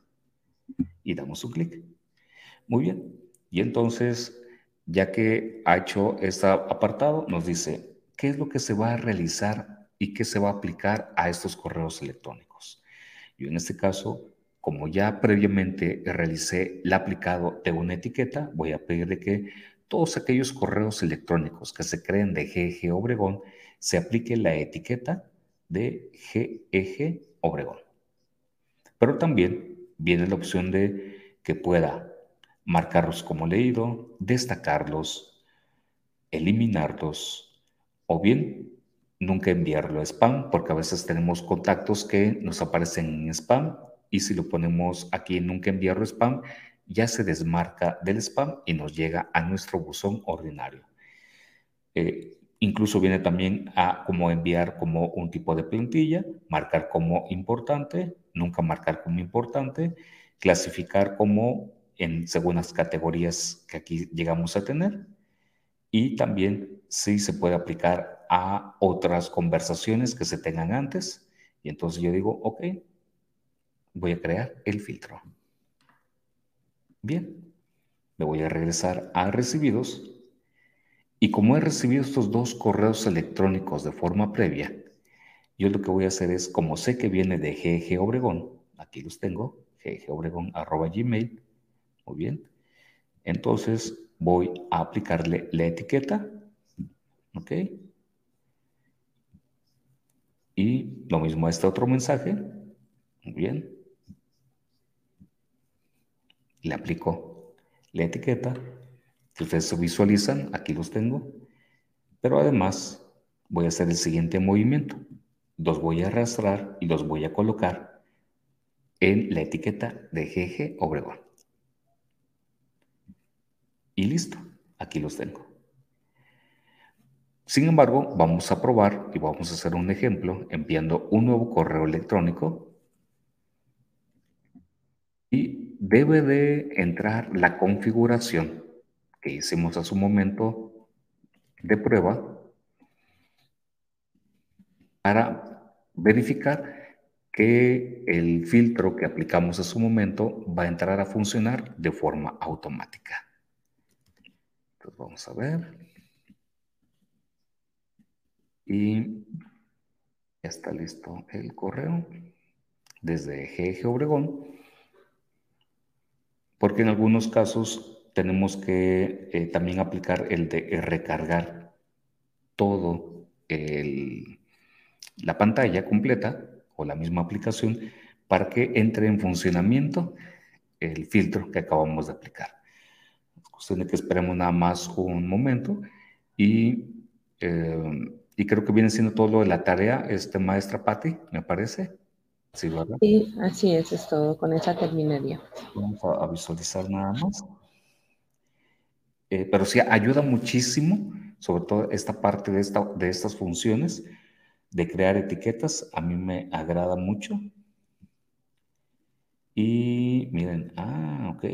Y damos un clic. Muy bien. Y entonces, ya que ha hecho este apartado, nos dice qué es lo que se va a realizar y qué se va a aplicar a estos correos electrónicos. Yo en este caso, como ya previamente realicé el aplicado de una etiqueta, voy a pedirle que todos aquellos correos electrónicos que se creen de GEG Obregón se aplique la etiqueta de GEG Obregón. Pero también viene la opción de que pueda marcarlos como leído, destacarlos, eliminarlos o bien nunca enviarlo a spam porque a veces tenemos contactos que nos aparecen en spam y si lo ponemos aquí en nunca enviarlo a spam ya se desmarca del spam y nos llega a nuestro buzón ordinario. Eh, incluso viene también a como enviar como un tipo de plantilla, marcar como importante, nunca marcar como importante, clasificar como en según las categorías que aquí llegamos a tener. Y también sí se puede aplicar a otras conversaciones que se tengan antes. Y entonces yo digo, ok, voy a crear el filtro. Bien, me voy a regresar a recibidos. Y como he recibido estos dos correos electrónicos de forma previa, yo lo que voy a hacer es, como sé que viene de GG Obregón, aquí los tengo, ggobregón.gmail, muy bien. Entonces voy a aplicarle la etiqueta. ¿Ok? Y lo mismo a este otro mensaje. Muy bien. Le aplico la etiqueta. Si ustedes se visualizan, aquí los tengo. Pero además voy a hacer el siguiente movimiento. Los voy a arrastrar y los voy a colocar en la etiqueta de GG Obregón. Y listo, aquí los tengo. Sin embargo, vamos a probar y vamos a hacer un ejemplo enviando un nuevo correo electrónico y debe de entrar la configuración que hicimos a su momento de prueba para verificar que el filtro que aplicamos a su momento va a entrar a funcionar de forma automática. Entonces vamos a ver. Y ya está listo el correo desde GG Obregón. Porque en algunos casos tenemos que eh, también aplicar el de recargar todo la pantalla completa o la misma aplicación para que entre en funcionamiento el filtro que acabamos de aplicar cuestión que esperemos nada más un momento y, eh, creo que viene siendo todo lo de la tarea, este maestra Patti, me parece. Sí, ¿verdad? Sí, así es, es todo, con esa terminaría. Vamos a, visualizar nada más. Eh, pero sí, ayuda muchísimo, sobre todo esta parte de, esta, de estas funciones, de crear etiquetas, a mí me agrada mucho. Y miren, ah, ok.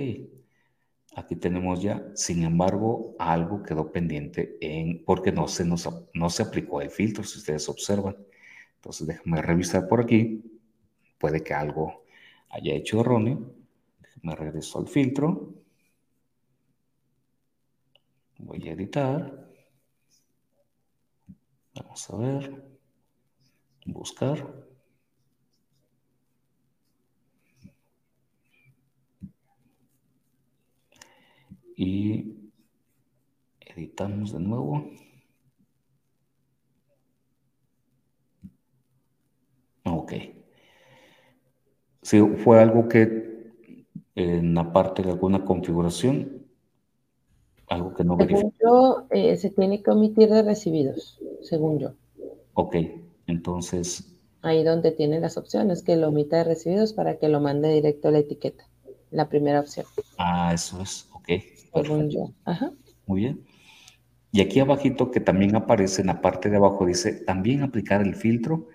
Aquí tenemos ya, sin embargo, algo quedó pendiente en, porque no se, nos, no se aplicó el filtro, si ustedes observan. Entonces, déjenme revisar por aquí. Puede que algo haya hecho erróneo. Déjenme regreso al filtro. Voy a editar. Vamos a ver. Buscar. y editamos de nuevo. Ok. Si fue algo que en la parte de alguna configuración, algo que no Según yo, eh, se tiene que omitir de recibidos, según yo. Ok, entonces... Ahí donde tiene las opciones, que lo omita de recibidos para que lo mande directo a la etiqueta. La primera opción. Ah, eso es, ok. Según yo. Ajá. Muy bien. Y aquí abajito que también aparece en la parte de abajo dice también aplicar el filtro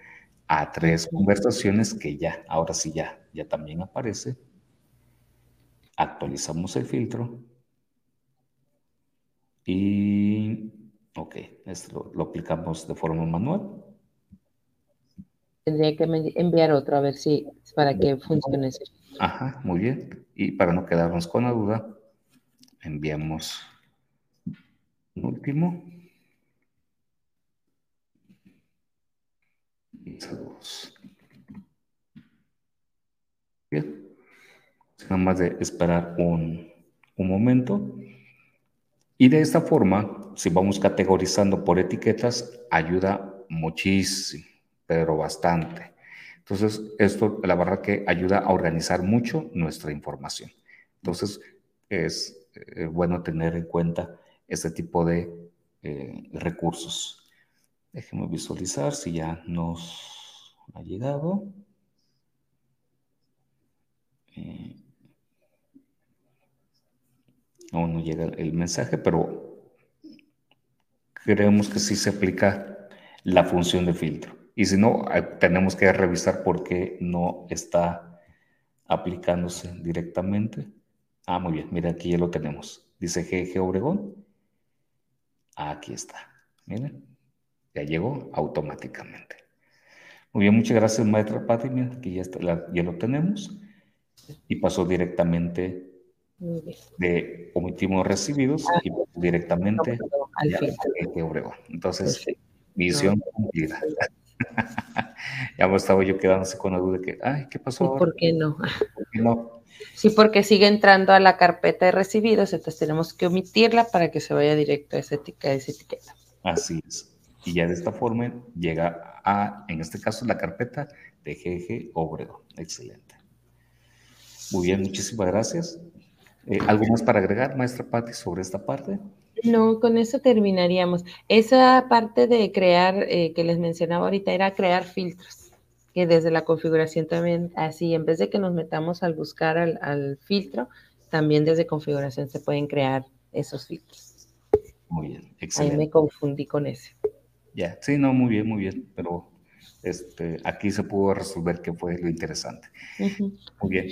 a tres conversaciones que ya, ahora sí ya, ya también aparece. Actualizamos el filtro. Y, ok, esto lo, aplicamos de forma manual. Tendría que enviar otro a ver si, para que funcione. Ajá, muy bien. Y para no quedarnos con la duda, enviamos un último. Y saludos. Bien. Nada más de esperar un, un momento. Y de esta forma, si vamos categorizando por etiquetas, ayuda muchísimo, pero bastante. Entonces, esto la verdad que ayuda a organizar mucho nuestra información. Entonces, es eh, bueno tener en cuenta este tipo de eh, recursos. Déjenme visualizar si ya nos ha llegado. Eh, aún no llega el mensaje, pero creemos que sí se aplica la función de filtro. Y si no, tenemos que revisar por qué no está aplicándose directamente. Ah, muy bien, mira, aquí ya lo tenemos. Dice GG Obregón. Aquí está. Miren, ya llegó automáticamente. Muy bien, muchas gracias, maestra Pati. Miren, aquí ya, está, ya lo tenemos. Y pasó directamente de omitimos recibidos y ah, directamente al GG Obregón. Entonces, misión cumplida. ya me estaba yo quedándose con la duda de que, ay, ¿qué pasó ahora? ¿Por qué no? ¿Por qué no? Sí, porque sigue entrando a la carpeta de recibidos, entonces tenemos que omitirla para que se vaya directo a esa etiqueta. Así es. Y ya de esta forma llega a, en este caso, la carpeta de GG Obregón. Excelente. Muy bien, muchísimas gracias. Eh, ¿Algo más para agregar, maestra Patti, sobre esta parte? No, con eso terminaríamos. Esa parte de crear, eh, que les mencionaba ahorita, era crear filtros, que desde la configuración también, así, en vez de que nos metamos al buscar al, filtro, también desde configuración se pueden crear esos filtros. Muy bien, excelente. Ahí me confundí con ese. Ya, sí, no, muy bien, muy bien, pero este, aquí se pudo resolver qué fue lo interesante. Muy bien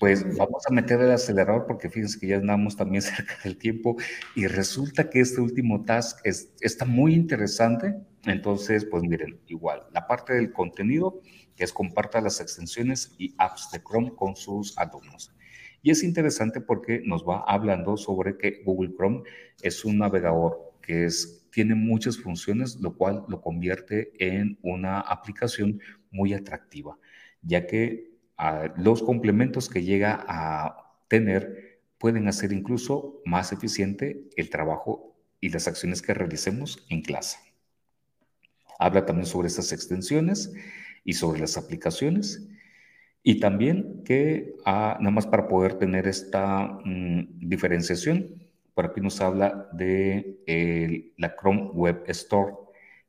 pues vamos a meter el acelerador porque fíjense que ya andamos también cerca del tiempo y resulta que este último task es, está muy interesante. Entonces, pues miren, igual, la parte del contenido, que es comparta las extensiones y apps de Chrome con sus alumnos. Y es interesante porque nos va hablando sobre que Google Chrome es un navegador que es, tiene muchas funciones, lo cual lo convierte en una aplicación muy atractiva, ya que los complementos que llega a tener pueden hacer incluso más eficiente el trabajo y las acciones que realicemos en clase. Habla también sobre estas extensiones y sobre las aplicaciones. Y también que, ah, nada más para poder tener esta mm, diferenciación, por aquí nos habla de la Chrome Web Store.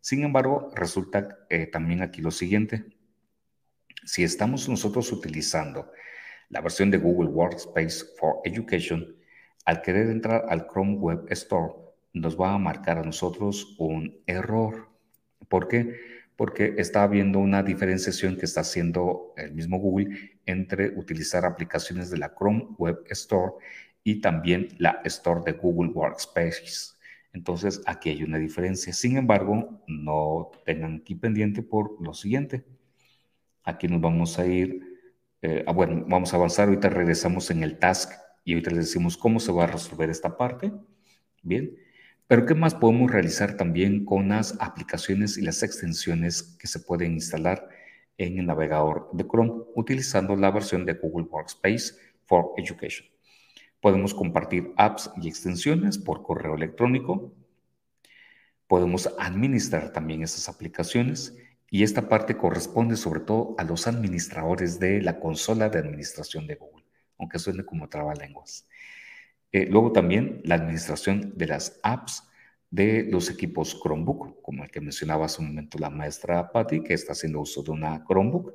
Sin embargo, resulta eh, también aquí lo siguiente si estamos nosotros utilizando la versión de Google Workspace for Education, al querer entrar al Chrome Web Store, nos va a marcar a nosotros un error. ¿Por qué? Porque está habiendo una diferenciación que está haciendo el mismo Google entre utilizar aplicaciones de la Chrome Web Store y también la Store de Google Workspace. Entonces, aquí hay una diferencia. Sin embargo, no tengan aquí pendiente por lo siguiente. Aquí nos vamos a ir, eh, ah, bueno, vamos a avanzar, ahorita regresamos en el task y ahorita les decimos cómo se va a resolver esta parte. Bien, pero ¿qué más podemos realizar también con las aplicaciones y las extensiones que se pueden instalar en el navegador de Chrome utilizando la versión de Google Workspace for Education? Podemos compartir apps y extensiones por correo electrónico. Podemos administrar también esas aplicaciones y esta parte corresponde sobre todo a los administradores de la consola de administración de Google, aunque suene como trabalenguas. Eh, luego también la administración de las apps de los equipos Chromebook, como el que mencionaba hace un momento la maestra Patty, que está haciendo uso de una Chromebook.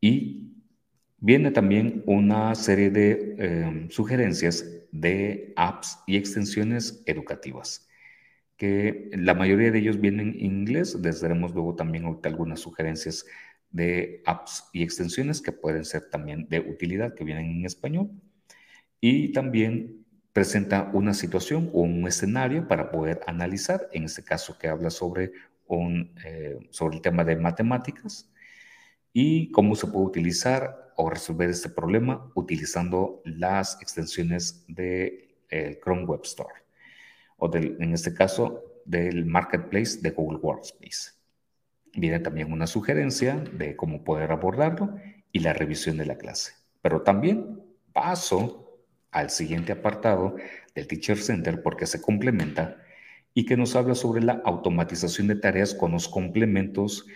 Y viene también una serie de em, sugerencias de apps y extensiones educativas, que la mayoría de ellos vienen en inglés. Les daremos luego también algunas sugerencias de apps y extensiones que pueden ser también de utilidad, que vienen en español. Y también presenta una situación o un escenario para poder analizar, en este caso que habla sobre, un, eh, sobre el tema de matemáticas y cómo se puede utilizar o resolver este problema utilizando las extensiones de el Chrome Web Store o en este caso del Marketplace de Google Workspace. Viene también una sugerencia de cómo poder abordarlo y la revisión de la clase. Pero también paso al siguiente apartado del Teacher Center porque se complementa y que nos habla sobre la automatización de tareas con los complementos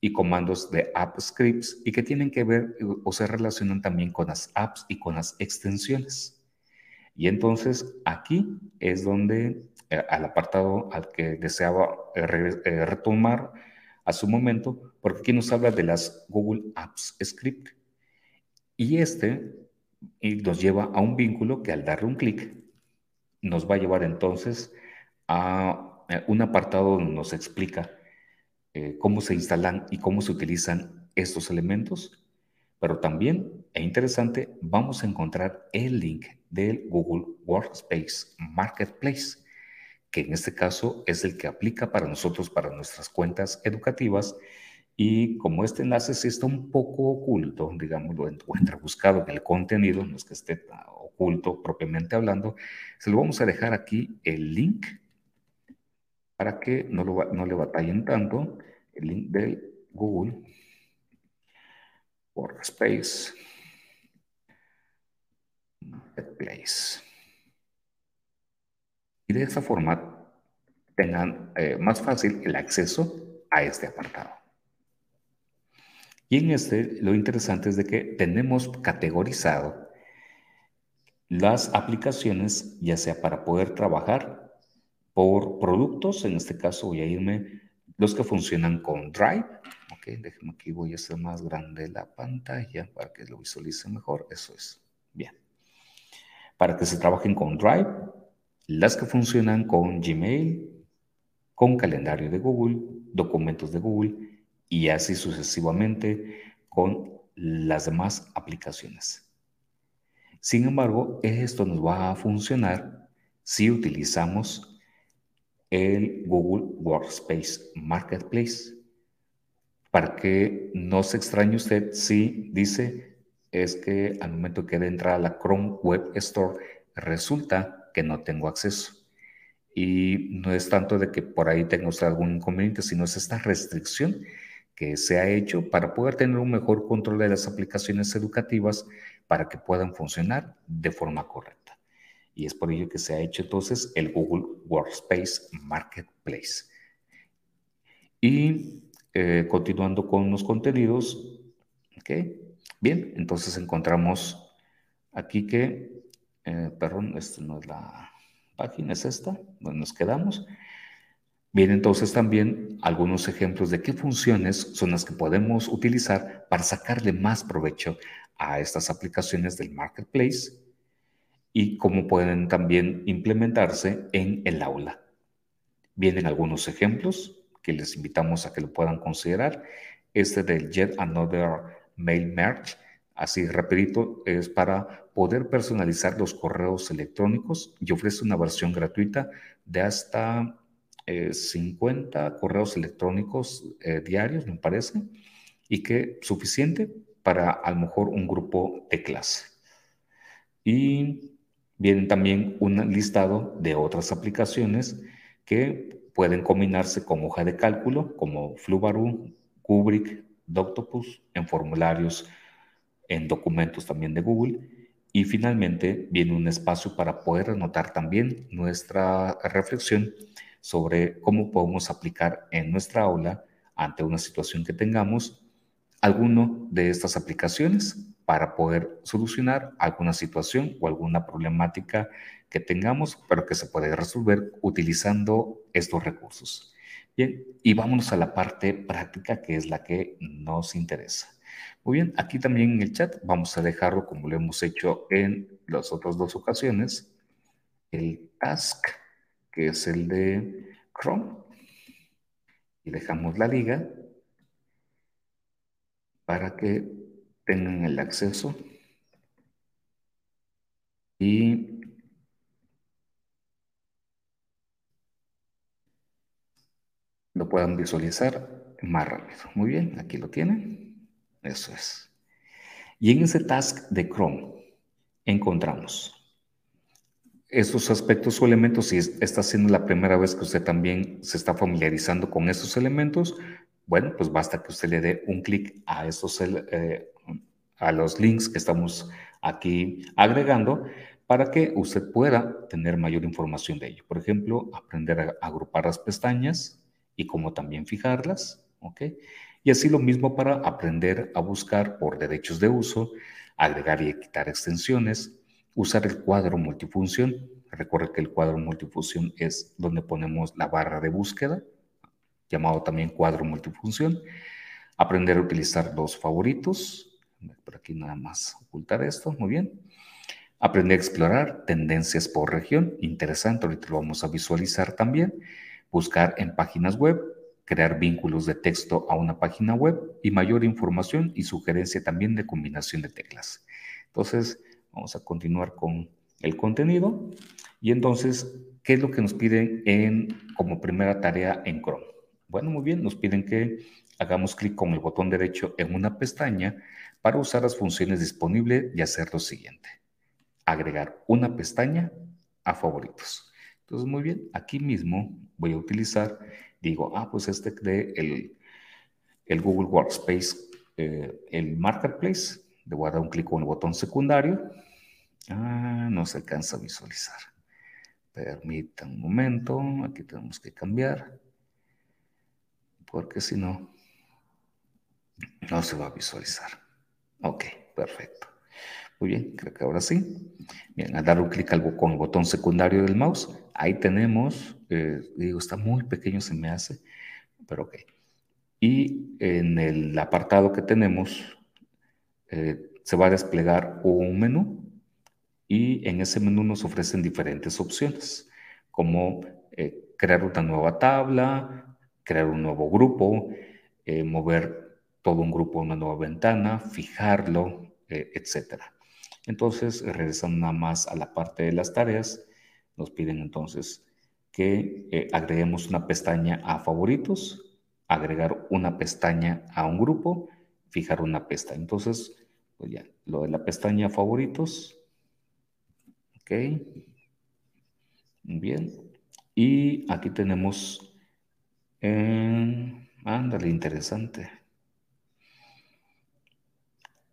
y comandos de app scripts y que tienen que ver o se relacionan también con las apps y con las extensiones. Y entonces aquí es donde eh, al apartado al que deseaba eh, eh, retomar a su momento, porque aquí nos habla de las Google Apps Script. Y este nos lleva a un vínculo que al darle un clic nos va a llevar entonces a un apartado donde nos explica cómo se instalan y cómo se utilizan estos elementos, pero también, es interesante, vamos a encontrar el link del Google Workspace Marketplace que en este caso es el que aplica para nosotros, para nuestras cuentas educativas. Y como este enlace sí está un poco oculto, digamos, o entra buscado en el contenido, no es que esté oculto propiamente hablando, se lo vamos a dejar aquí el link para que no, lo, no le batallen tanto, el link del Google Workspace Marketplace y de esa forma tengan eh, más fácil el acceso a este apartado. Y en este lo interesante es de que tenemos categorizado las aplicaciones, ya sea para poder trabajar por productos, en este caso voy a irme los que funcionan con Drive. Ok, déjenme aquí, voy a hacer más grande la pantalla para que lo visualice mejor. Eso es. Bien. Para que se trabajen con Drive, las que funcionan con Gmail, con calendario de Google, documentos de Google y así sucesivamente con las demás aplicaciones. Sin embargo, esto nos va a funcionar si utilizamos el Google Workspace Marketplace. Para que no se extrañe usted si dice es que al momento que de a la Chrome Web Store resulta no tengo acceso. Y no es tanto de que por ahí tenga usted algún inconveniente, sino es esta restricción que se ha hecho para poder tener un mejor control de las aplicaciones educativas para que puedan funcionar de forma correcta. Y es por ello que se ha hecho entonces el Google Workspace Marketplace. Y eh, continuando con los contenidos, ¿ok? Bien, entonces encontramos aquí que eh, perdón, esta no es la página, es esta, donde nos quedamos. Bien, entonces también algunos ejemplos de qué funciones son las que podemos utilizar para sacarle más provecho a estas aplicaciones del marketplace y cómo pueden también implementarse en el aula. Vienen algunos ejemplos que les invitamos a que lo puedan considerar. Este del Yet Another Mail Merge Así, rapidito, es para poder personalizar los correos electrónicos y ofrece una versión gratuita de hasta 50 eh, correos electrónicos eh, diarios, me parece, y que suficiente para a lo mejor un grupo de clase. Y vienen también un listado de otras aplicaciones que pueden combinarse con hoja de cálculo como Flubaroo, Kubrick, Doctopus en formularios en documentos también de Google. Y finalmente viene un espacio para poder anotar también nuestra reflexión sobre cómo podemos aplicar en nuestra aula ante una situación que tengamos alguno de estas aplicaciones para poder solucionar alguna situación o alguna problemática que tengamos, pero que se puede resolver utilizando estos recursos. Bien, y vámonos a la parte práctica, que es la que nos interesa. Muy bien, aquí también en el chat vamos a dejarlo como lo hemos hecho en las otras dos ocasiones, el task, que es el de Chrome, y dejamos la liga para que tengan el acceso y puedan visualizar más rápido. Muy bien, aquí lo tienen. Eso es. Y en ese task de Chrome encontramos estos aspectos o elementos, si está siendo la primera vez que usted también se está familiarizando con estos elementos, bueno, pues basta que usted le dé un clic a eh, a los links que estamos aquí agregando para que usted pueda tener mayor información de ello. Por ejemplo, aprender a agrupar las pestañas y cómo también fijarlas, ¿ok? Y así lo mismo para aprender a buscar por derechos de uso, agregar y quitar extensiones, usar el cuadro multifunción. Recuerda que el cuadro multifunción es donde ponemos la barra de búsqueda, llamado también cuadro multifunción. Aprender a utilizar los favoritos. Por aquí nada más ocultar esto. Muy bien. Aprender a explorar tendencias por región. Interesante, ahorita lo vamos a visualizar también. Buscar en páginas web, crear vínculos de texto a una página web y mayor información y sugerencia también de combinación de teclas. Entonces, Vamos a continuar con el contenido. Y entonces, ¿qué es lo que nos piden en, como primera tarea en Chrome? Bueno, muy bien, nos piden que hagamos clic con el botón derecho en una pestaña para usar las funciones disponibles y hacer lo siguiente. Agregar una pestaña a favoritos. Entonces, muy bien, aquí mismo voy a utilizar, digo, ah, pues este de el, Google Workspace, eh, el Marketplace, le voy a dar un clic con el botón secundario. Ah, no se alcanza a visualizar. Permitan un momento. Aquí tenemos que cambiar. Porque si no, no se va a visualizar. Ok, perfecto. Muy bien, creo que ahora sí. Bien, al dar un clic con el botón secundario del mouse, ahí tenemos, eh, digo, está muy pequeño, se me hace, pero ok. Y en el apartado que tenemos, eh, se va a desplegar un menú y en ese menú nos ofrecen diferentes opciones, como eh, crear una nueva tabla, crear un nuevo grupo, mover todo un grupo a una nueva ventana, fijarlo, etc. Entonces, regresando nada más a la parte de las tareas, nos piden entonces que agreguemos una pestaña a favoritos, agregar una pestaña a un grupo, fijar una pestaña. Entonces, pues ya, lo de la pestaña favoritos. Ok. Bien. Y aquí tenemos, eh, ándale, interesante.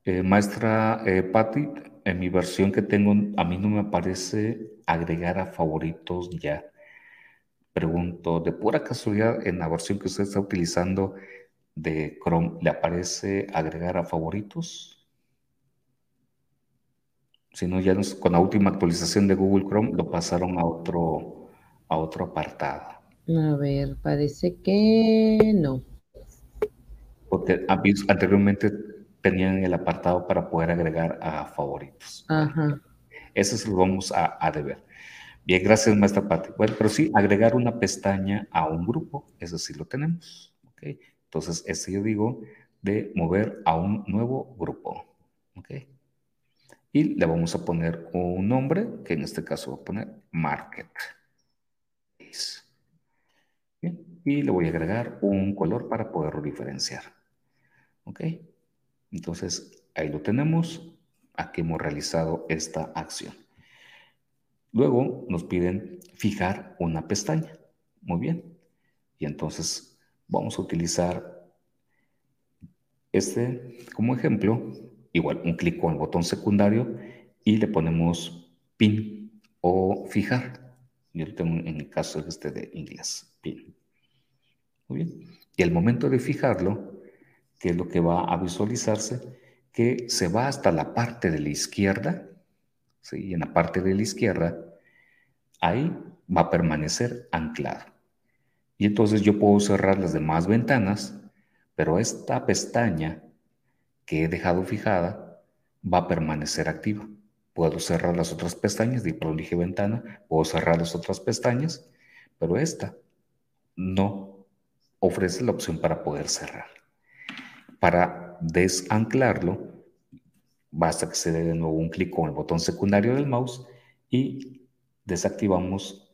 Eh, maestra eh, Patty, en mi versión que tengo, a mí no me aparece agregar a favoritos ya. Pregunto, de pura casualidad, en la versión que usted está utilizando de Chrome, ¿le aparece agregar a favoritos? sino ya con la última actualización de Google Chrome lo pasaron a otro, a otro apartado. A ver, parece que no. Porque anteriormente tenían el apartado para poder agregar a favoritos. Ajá. Eso se lo vamos a, a deber. Bien, gracias, maestra Pati. Bueno, pero sí, agregar una pestaña a un grupo, eso sí lo tenemos. ¿ok? Entonces, este yo digo de mover a un nuevo grupo. ¿ok? y le vamos a poner un nombre, que en este caso voy a poner Market. y le voy a agregar un color para poderlo diferenciar. ¿Ok? Entonces, ahí lo tenemos. Aquí hemos realizado esta acción. Luego nos piden fijar una pestaña. Muy bien. Y entonces vamos a utilizar este como ejemplo igual un clic con el botón secundario y le ponemos pin o fijar. Yo lo tengo en el caso este de inglés, pin. Muy bien. Y al momento de fijarlo, que es lo que va a visualizarse, que se va hasta la parte de la izquierda, ¿sí? y en la parte de la izquierda, ahí va a permanecer anclado. Y entonces yo puedo cerrar las demás ventanas, pero esta pestaña que he dejado fijada va a permanecer activa. Puedo cerrar las otras pestañas, de dije ventana, puedo cerrar las otras pestañas, pero esta no ofrece la opción para poder cerrar. Para desanclarlo, basta que se dé de nuevo un clic con el botón secundario del mouse y desactivamos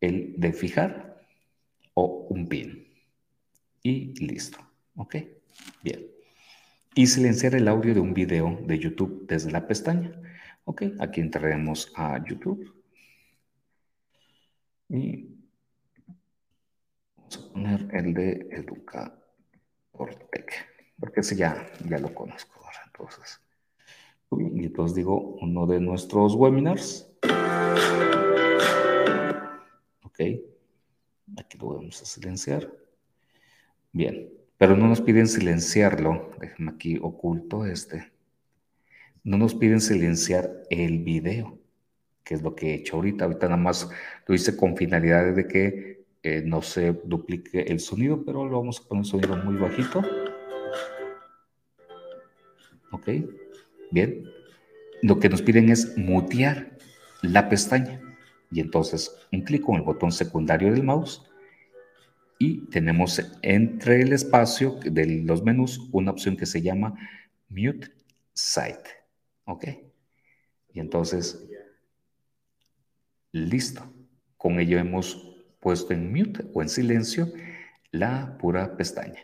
el de fijar o un pin. Y listo. ¿Ok? Bien. Y silenciar el audio de un video de YouTube desde la pestaña. Ok, aquí entraremos a YouTube. Y vamos a poner el de Educa porque ese ya, ya lo conozco ahora. Entonces, y entonces digo uno de nuestros webinars. Ok, aquí lo vamos a silenciar. Bien, pero no nos piden silenciarlo. Déjenme aquí oculto este. No nos piden silenciar el video, que es lo que he hecho ahorita. Ahorita nada más lo hice con finalidades de que eh, no se duplique el sonido, pero lo vamos a poner un sonido muy bajito. ¿Ok? Bien. Lo que nos piden es mutear la pestaña. Y entonces un clic con el botón secundario del mouse y tenemos entre el espacio de los menús una opción que se llama Mute Site. ¿Ok? Y entonces, listo. Con ello hemos puesto en mute o en silencio la pura pestaña.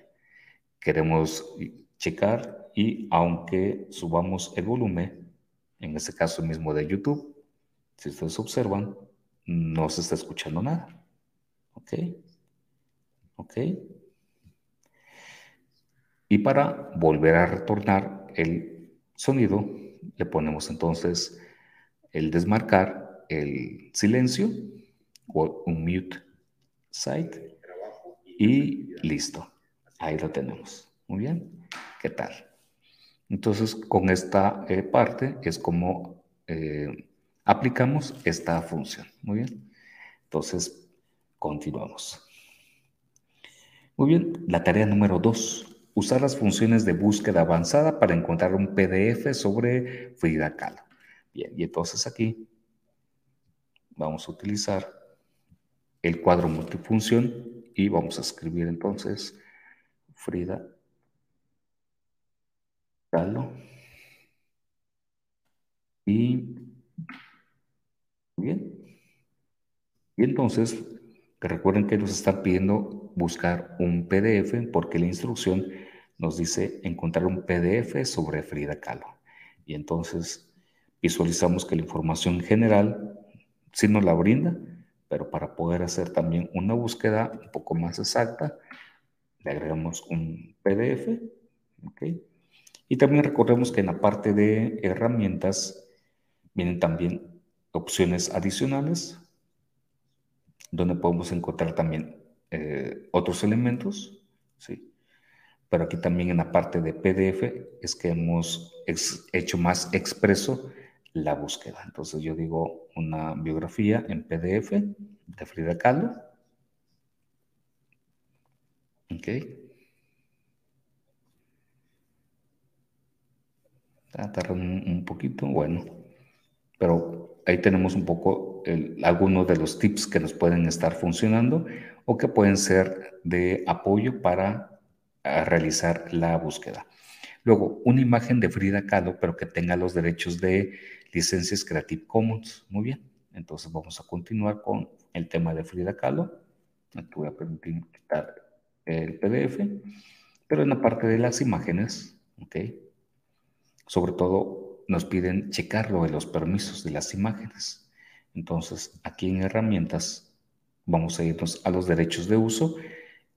Queremos checar y aunque subamos el volumen, en este caso mismo de YouTube, si ustedes observan, no se está escuchando nada. ¿Ok? ¿Ok? Y para volver a retornar el sonido, le ponemos entonces el desmarcar, el silencio o un mute site y listo. Ahí lo tenemos. Muy bien. ¿Qué tal? Entonces, con esta eh, parte es como eh, aplicamos esta función. Muy bien. Entonces, continuamos. Muy bien, la tarea número dos. Usar las funciones de búsqueda avanzada para encontrar un PDF sobre Frida Kahlo. Bien, y entonces aquí vamos a utilizar el cuadro multifunción y vamos a escribir entonces Frida Kahlo. Y bien. Y entonces recuerden que nos están pidiendo buscar un PDF porque la instrucción nos dice encontrar un PDF sobre Frida Kahlo. Y entonces visualizamos que la información general sí nos la brinda, pero para poder hacer también una búsqueda un poco más exacta, le agregamos un PDF. Y también recordemos que en la parte de herramientas vienen también opciones adicionales donde podemos encontrar también eh, otros elementos, ¿sí? Pero aquí también en la parte de PDF es que hemos hecho más expreso la búsqueda. Entonces yo digo una biografía en PDF de Frida Kahlo. Ok. Tarda un, un poquito, bueno, pero ahí tenemos un poco algunos de los tips que nos pueden estar funcionando o que pueden ser de apoyo para realizar la búsqueda. Luego, una imagen de Frida Kahlo, pero que tenga los derechos de licencias Creative Commons. Muy bien. Entonces vamos a continuar con el tema de Frida Kahlo. Aquí voy a permitir quitar el PDF, pero en la parte de las imágenes, ¿ok? Sobre todo nos piden checar lo de los permisos de las imágenes. Entonces, aquí en herramientas vamos a irnos a los derechos de uso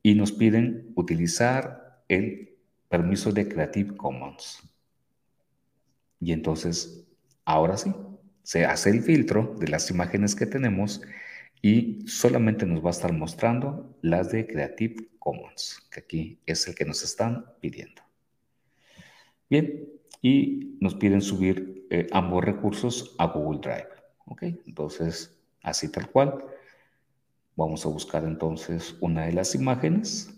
y nos piden utilizar el permiso de Creative Commons. Y entonces, ahora sí, se hace el filtro de las imágenes que tenemos y solamente nos va a estar mostrando las de Creative Commons, que aquí es el que nos están pidiendo. Bien, y nos piden subir eh, ambos recursos a Google Drive. ¿Ok? Entonces, así tal cual. Vamos a buscar entonces una de las imágenes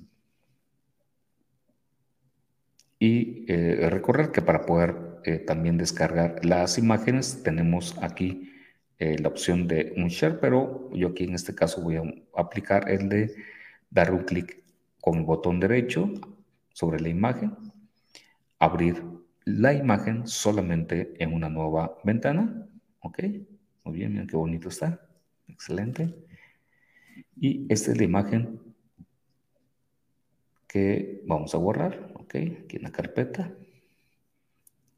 y eh, recorrer que para poder eh, también descargar las imágenes tenemos aquí la opción de un share, pero yo aquí en este caso voy a aplicar el de dar un clic con el botón derecho sobre la imagen, abrir la imagen solamente en una nueva ventana. ¿Ok? Muy bien, miren qué bonito está. Excelente. Y esta es la imagen que vamos a borrar. ¿Ok? Aquí en la carpeta.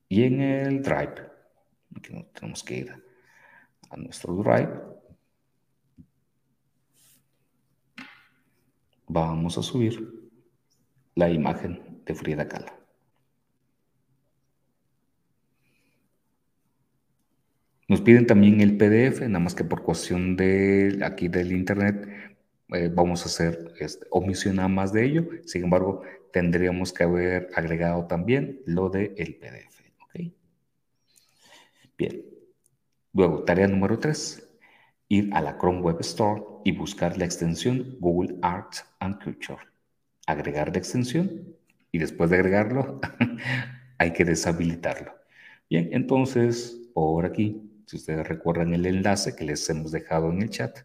Y en el Drive. Aquí tenemos que ir a nuestro Drive. Vamos a subir la imagen de Frida Kahlo. Nos piden también el PDF, nada más que por cuestión de aquí del internet eh, vamos a hacer este, omisión nada más de ello. Sin embargo, tendríamos que haber agregado también lo del el PDF. Bien. Luego, tarea número 3. Ir a la Chrome Web Store y buscar la extensión Google Arts and Culture. Agregar la extensión y después de agregarlo hay que deshabilitarlo. Bien, entonces por aquí si ustedes recuerdan el enlace que les hemos dejado en el chat,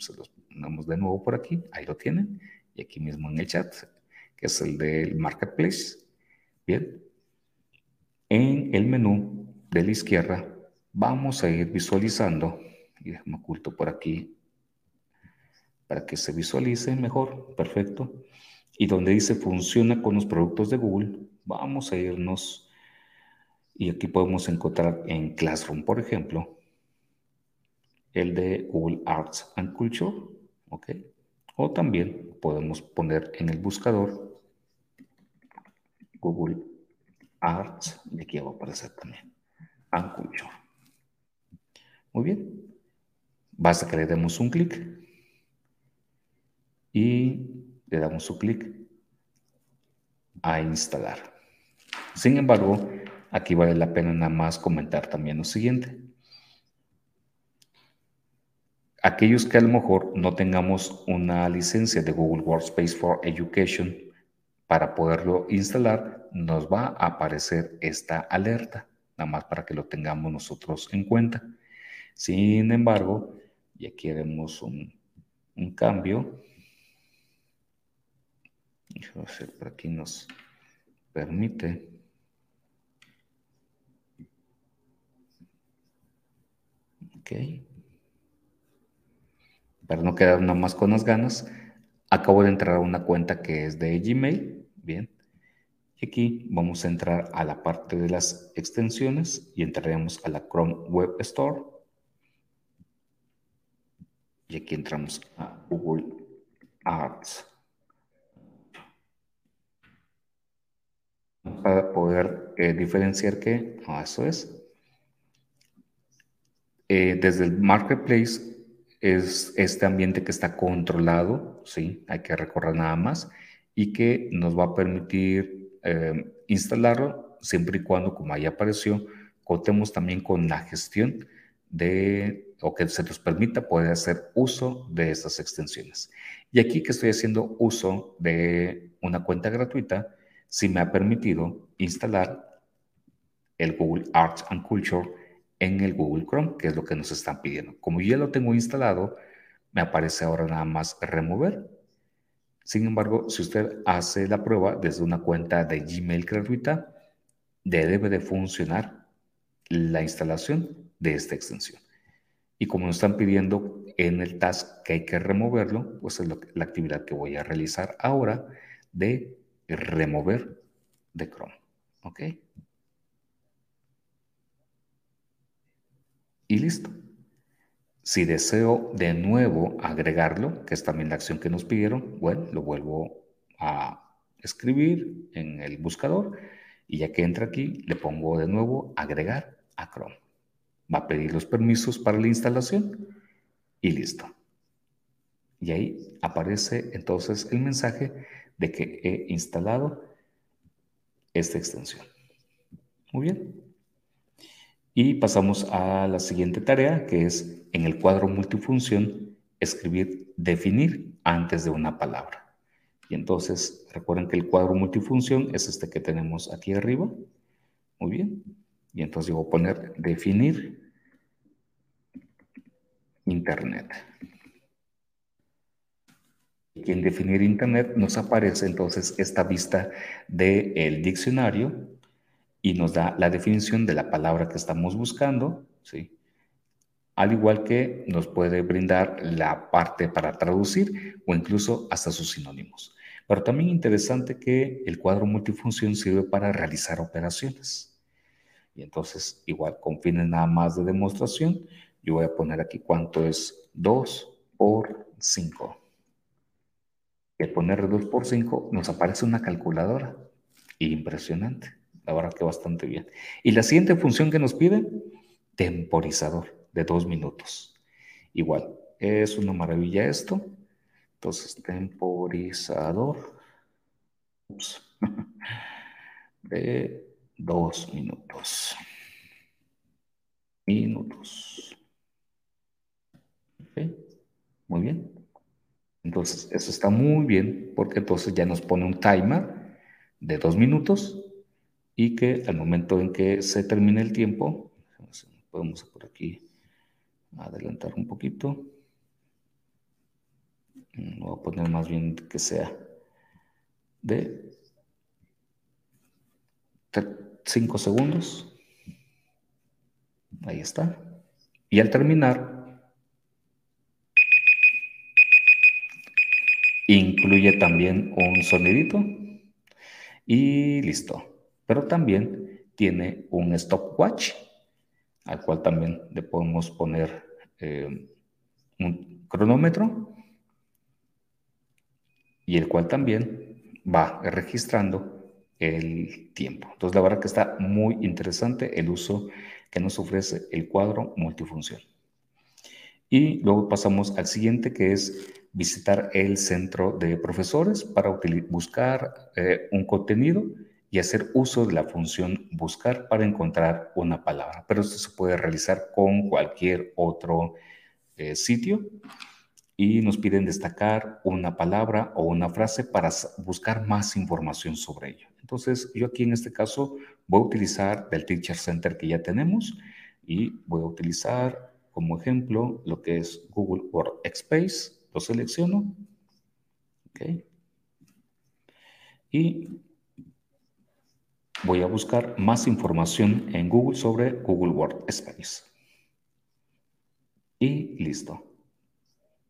se los ponemos de nuevo por aquí, ahí lo tienen, y aquí mismo en el chat, que es el del Marketplace. Bien, en el menú de la izquierda vamos a ir visualizando, y déjame oculto por aquí para que se visualice mejor, perfecto. Y donde dice funciona con los productos de Google, vamos a irnos y aquí podemos encontrar en Classroom, por ejemplo, el de Google Arts and Culture, ¿ok? O también podemos poner en el buscador Google Arts, y aquí va a aparecer también, and Culture. Muy bien. Basta que le demos un clic y le damos un clic a instalar. Sin embargo, Aquí vale la pena nada más comentar también lo siguiente. Aquellos que a lo mejor no tengamos una licencia de Google Workspace for Education para poderlo instalar, nos va a aparecer esta alerta, nada más para que lo tengamos nosotros en cuenta. Sin embargo, ya queremos un, un cambio. Déjame ver por aquí nos permite. Ok. Para no quedar nada más con las ganas, acabo de entrar a una cuenta que es de Gmail. Bien. Y aquí vamos a entrar a la parte de las extensiones y entraremos a la Chrome Web Store. Y aquí entramos a Google Arts. Para poder eh, diferenciar que, no, eso es, eh, desde el marketplace es este ambiente que está controlado, sí, hay que recorrer nada más y que nos va a permitir eh, instalarlo siempre y cuando, como ahí apareció, contemos también con la gestión de, o que se nos permita poder hacer uso de estas extensiones. Y aquí que estoy haciendo uso de una cuenta gratuita, sí me ha permitido instalar el Google Arts and Culture en el Google Chrome, que es lo que nos están pidiendo. Como ya lo tengo instalado, me aparece ahora nada más remover. Sin embargo, si usted hace la prueba desde una cuenta de Gmail gratuita, debe de funcionar la instalación de esta extensión. Y como nos están pidiendo en el task que hay que removerlo, pues es la actividad que voy a realizar ahora de remover de Chrome. ¿Ok? Y listo. Si deseo de nuevo agregarlo, que es también la acción que nos pidieron, bueno, lo vuelvo a escribir en el buscador y ya que entra aquí, le pongo de nuevo agregar a Chrome. Va a pedir los permisos para la instalación y listo. Y ahí aparece entonces el mensaje de que he instalado esta extensión. Muy bien. Y pasamos a la siguiente tarea, que es en el cuadro multifunción, escribir definir antes de una palabra. Y entonces, recuerden que el cuadro multifunción es este que tenemos aquí arriba. Muy bien. Y entonces yo voy a poner definir Internet. Y en definir Internet nos aparece entonces esta vista del diccionario y nos da la definición de la palabra que estamos buscando, ¿sí? Al igual que nos puede brindar la parte para traducir o incluso hasta sus sinónimos. Pero también interesante que el cuadro multifunción sirve para realizar operaciones. Y entonces, igual con fines nada más de demostración, yo voy a poner aquí cuánto es 2 por 5. Y poner 2 por 5 nos aparece una calculadora. Impresionante. La verdad que bastante bien. Y la siguiente función que nos pide, temporizador de dos minutos. Igual, es una maravilla esto. Entonces, temporizador de dos minutos. Minutos. Muy bien. Entonces, eso está muy bien porque entonces ya nos pone un timer de dos minutos y que al momento en que se termine el tiempo, podemos por aquí adelantar un poquito. Voy a poner más bien que sea de 5 segundos. Ahí está. Y al terminar, incluye también un sonidito. Y listo pero también tiene un stopwatch, al cual también le podemos poner eh, un cronómetro y el cual también va registrando el tiempo. Entonces, la verdad que está muy interesante el uso que nos ofrece el cuadro multifunción. Y luego pasamos al siguiente, que es visitar el centro de profesores para buscar eh, un contenido y hacer uso de la función buscar para encontrar una palabra. Pero esto se puede realizar con cualquier otro eh, sitio y nos piden destacar una palabra o una frase para buscar más información sobre ello. Entonces, yo aquí en este caso voy a utilizar el Teacher Center que ya tenemos y voy a utilizar como ejemplo lo que es Google Workspace. Lo selecciono. Ok. Y voy a buscar más información en Google sobre Google Workspace. Y listo.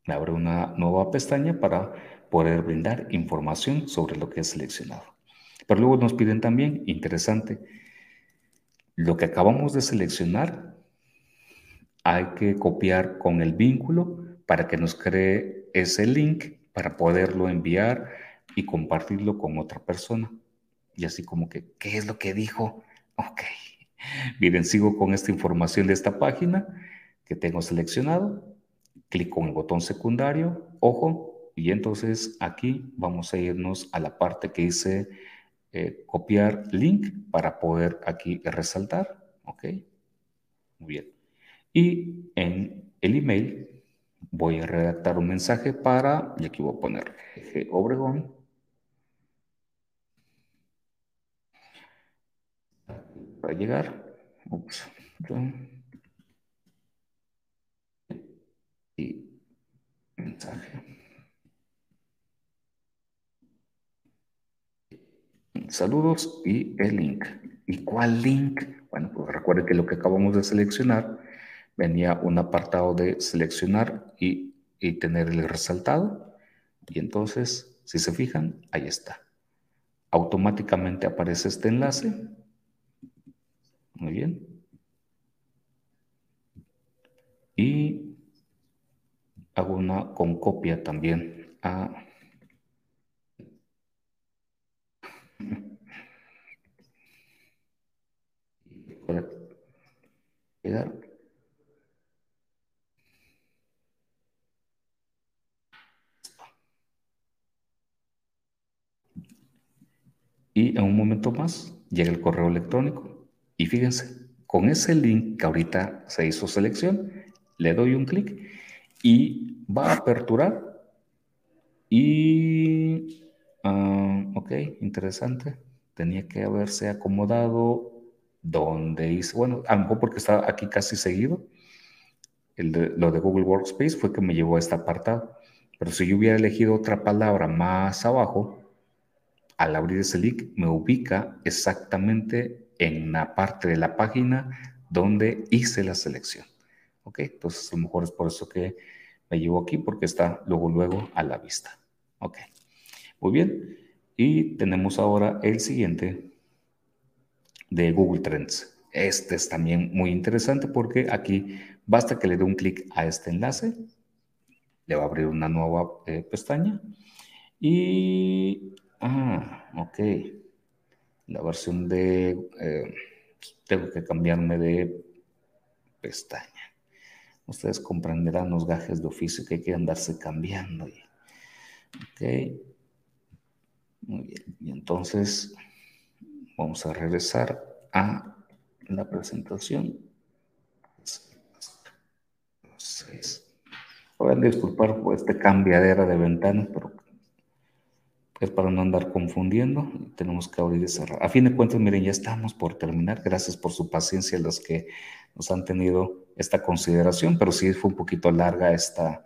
Me abre una nueva pestaña para poder brindar información sobre lo que he seleccionado. Pero luego nos piden también, interesante, lo que acabamos de seleccionar hay que copiar con el vínculo para que nos cree ese link para poderlo enviar y compartirlo con otra persona. Y así como que, ¿qué es lo que dijo? Ok. Miren, sigo con esta información de esta página que tengo seleccionado. Clico en el botón secundario, ojo, y entonces aquí vamos a irnos a la parte que dice eh, copiar link para poder aquí resaltar. Ok. Muy bien. Y en el email voy a redactar un mensaje para, y aquí voy a poner Obregón para llegar. Ups. Y mensaje. Saludos y el link. ¿Y cuál link? Bueno, pues recuerde que lo que acabamos de seleccionar venía un apartado de seleccionar y, y tener el resaltado. Y entonces, si se fijan, ahí está. Automáticamente aparece este enlace muy bien. Y hago una con copia también a Y en un momento más llega el correo electrónico Y fíjense, con ese link que ahorita se hizo selección, le doy un clic y va a aperturar. Y, ah, ok, interesante. Tenía que haberse acomodado donde hice, bueno, a lo mejor porque está aquí casi seguido. El lo de Google Workspace fue que me llevó a este apartado. Pero si yo hubiera elegido otra palabra más abajo, al abrir ese link me ubica exactamente en la parte de la página donde hice la selección. ¿Ok? Entonces a lo mejor es por eso que me llevo aquí porque está luego, luego a la vista. ¿Ok? Muy bien. Y tenemos ahora el siguiente de Google Trends. Este es también muy interesante porque aquí basta que le dé un clic a este enlace, le va a abrir una nueva eh, pestaña y Ah, ok. La versión de... Eh, tengo que cambiarme de pestaña. Ustedes comprenderán los gajes de oficio que hay que andarse cambiando. Ok. Muy bien. Y entonces vamos a regresar a la presentación. Voy a disculpar por este cambiadera de ventanas, pero para no andar confundiendo, tenemos que abrir y cerrar. A fin de cuentas, miren, ya estamos por terminar. Gracias por su paciencia los que nos han tenido esta consideración, pero sí fue un poquito larga esta,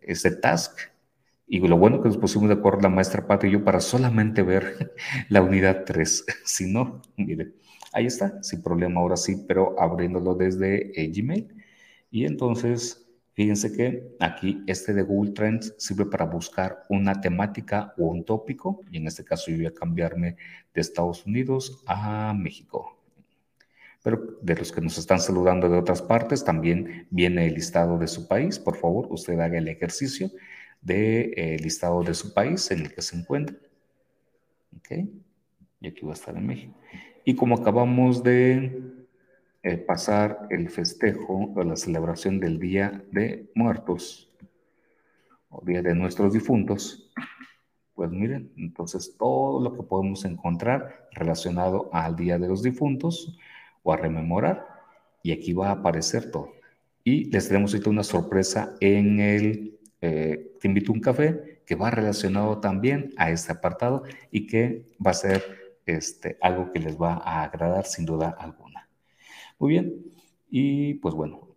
este task. Y lo bueno que nos pusimos de acuerdo la maestra Pato y yo para solamente ver la unidad 3. si no, miren, ahí está, sin problema ahora sí, pero abriéndolo desde Gmail. Y entonces Fíjense que aquí este de Google Trends sirve para buscar una temática o un tópico, y en este caso yo voy a cambiarme de Estados Unidos a México. Pero de los que nos están saludando de otras partes, también viene el listado de su país. Por favor, usted haga el ejercicio del de, eh, listado de su país en el que se encuentra. ¿Ok? Y aquí va a estar en México. Y como acabamos de pasar el festejo o la celebración del Día de Muertos o Día de nuestros difuntos, pues miren, entonces todo lo que podemos encontrar relacionado al Día de los Difuntos o a rememorar, y aquí va a aparecer todo. Y les tenemos ahorita una sorpresa en el eh, Te invito a un café, que va relacionado también a este apartado y que va a ser este, algo que les va a agradar sin duda alguna. Muy bien, y pues bueno,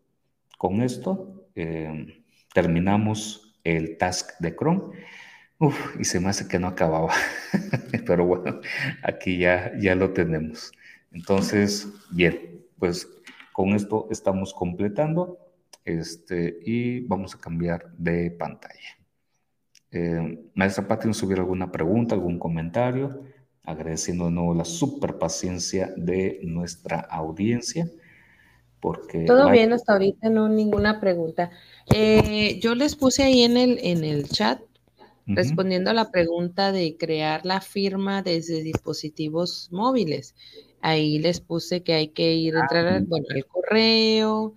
con esto eh, terminamos el task de Chrome. Uf, y se me hace que no acababa, pero bueno, aquí ya, ya lo tenemos. Entonces, bien, pues con esto estamos completando este, y vamos a cambiar de pantalla. Eh, Maestra Pati, ¿nos hubiera alguna pregunta, algún comentario? Agradeciendo de nuevo la super paciencia de nuestra audiencia. Porque Todo bien hasta ahorita, no ninguna pregunta. Eh, yo les puse ahí en el, en el chat, respondiendo a la pregunta de crear la firma desde dispositivos móviles. Ahí les puse que hay que ir, a entrar al, bueno, al correo,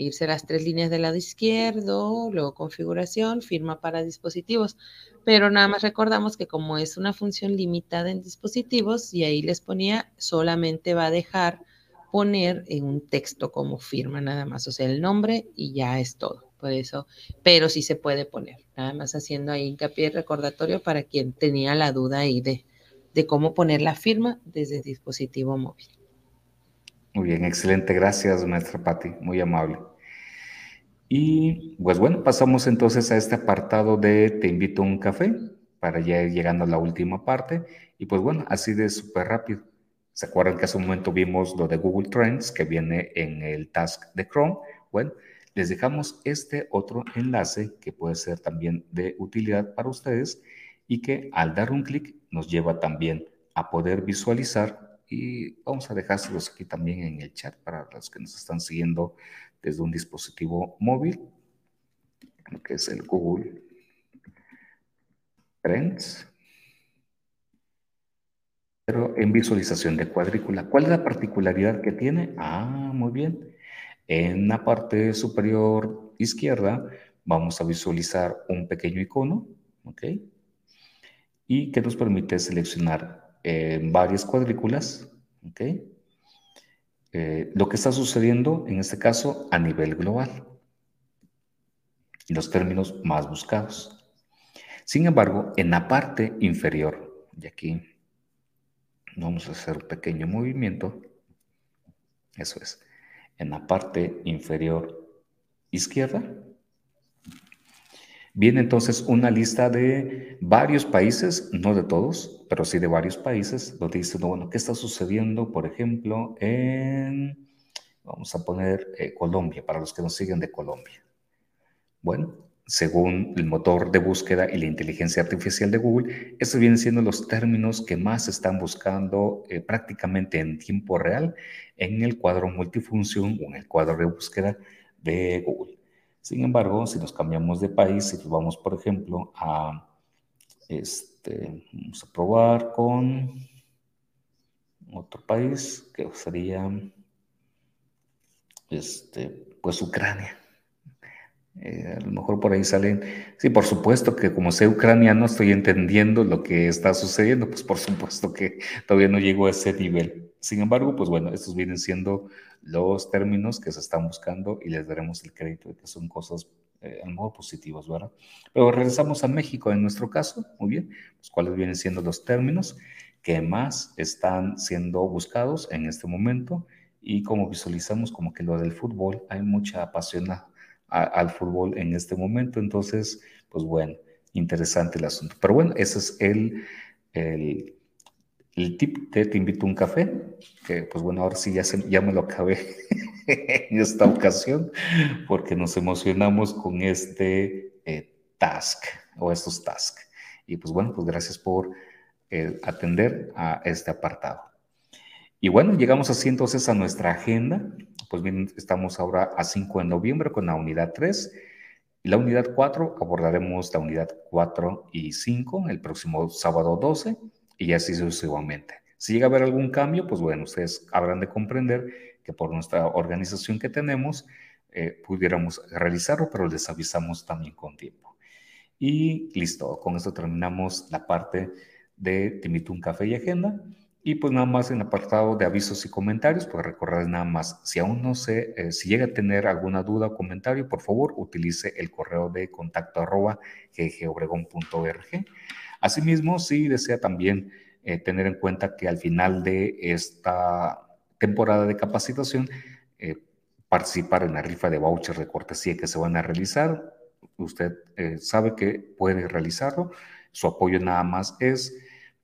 irse a las tres líneas del lado izquierdo, luego configuración, firma para dispositivos pero nada más recordamos que como es una función limitada en dispositivos y ahí les ponía, solamente va a dejar poner en un texto como firma nada más, o sea, el nombre y ya es todo. Por eso, pero sí se puede poner, nada más haciendo ahí hincapié recordatorio para quien tenía la duda ahí de, de cómo poner la firma desde dispositivo móvil. Muy bien, excelente, gracias, maestra Patti, muy amable. Y pues bueno, pasamos entonces a este apartado de Te invito a un café para ya ir llegando a la última parte. Y pues bueno, así de súper rápido. ¿Se acuerdan que hace un momento vimos lo de Google Trends que viene en el task de Chrome? Bueno, les dejamos este otro enlace que puede ser también de utilidad para ustedes y que al dar un clic nos lleva también a poder visualizar y vamos a dejárselos aquí también en el chat para los que nos están siguiendo desde un dispositivo móvil, que es el Google Trends, pero en visualización de cuadrícula. ¿Cuál es la particularidad que tiene? Ah, muy bien. En la parte superior izquierda vamos a visualizar un pequeño icono, ¿ok? Y que nos permite seleccionar varias cuadrículas, ¿ok? Eh, lo que está sucediendo en este caso a nivel global, los términos más buscados. Sin embargo, en la parte inferior, y aquí vamos a hacer un pequeño movimiento, eso es, en la parte inferior izquierda, viene entonces una lista de varios países, no de todos, pero sí de varios países, donde dice, bueno, ¿qué está sucediendo, por ejemplo, en, vamos a poner eh, Colombia, para los que nos siguen de Colombia? Bueno, según el motor de búsqueda y la inteligencia artificial de Google, estos vienen siendo los términos que más están buscando eh, prácticamente en tiempo real en el cuadro multifunción o en el cuadro de búsqueda de Google. Sin embargo, si nos cambiamos de país, si vamos, por ejemplo, a, este, vamos a probar con otro país, que sería, este, pues Ucrania. Eh, a lo mejor por ahí salen, sí, por supuesto que como sé ucraniano estoy entendiendo lo que está sucediendo, pues por supuesto que todavía no llego a ese nivel. Sin embargo, pues bueno, estos vienen siendo los términos que se están buscando y les daremos el crédito de que son cosas eh, a lo mejor positivas, ¿verdad? Pero regresamos a México en nuestro caso, muy bien, pues cuáles vienen siendo los términos que más están siendo buscados en este momento y como visualizamos como que lo del fútbol, hay mucha pasión al fútbol en este momento. Entonces, pues bueno, interesante el asunto. Pero bueno, ese es el, el, el tip de Te invito a un café, que pues bueno, ahora sí ya, me lo acabé en esta ocasión, porque nos emocionamos con este eh, task o estos tasks. Y pues bueno, pues gracias por eh, atender a este apartado. Y bueno, llegamos así entonces a nuestra agenda pues bien, estamos ahora a 5 de noviembre con la unidad 3. Y la unidad 4 abordaremos la unidad 4 y 5 el próximo sábado 12 y así sucesivamente. Si llega a haber algún cambio, pues bueno, ustedes habrán de comprender que por nuestra organización que tenemos, eh, pudiéramos realizarlo, pero les avisamos también con tiempo. Y listo, con esto terminamos la parte de Te un café y agenda. Y pues nada más en apartado de avisos y comentarios, pues recordar nada más, si aún no sé, eh, si llega a tener alguna duda o comentario, por favor utilice el correo de contacto arroba ggobregón.org. Asimismo, si desea también eh, tener en cuenta que al final de esta temporada de capacitación, eh, participar en la rifa de vouchers de cortesía que se van a realizar, usted sabe que puede realizarlo, su apoyo nada más es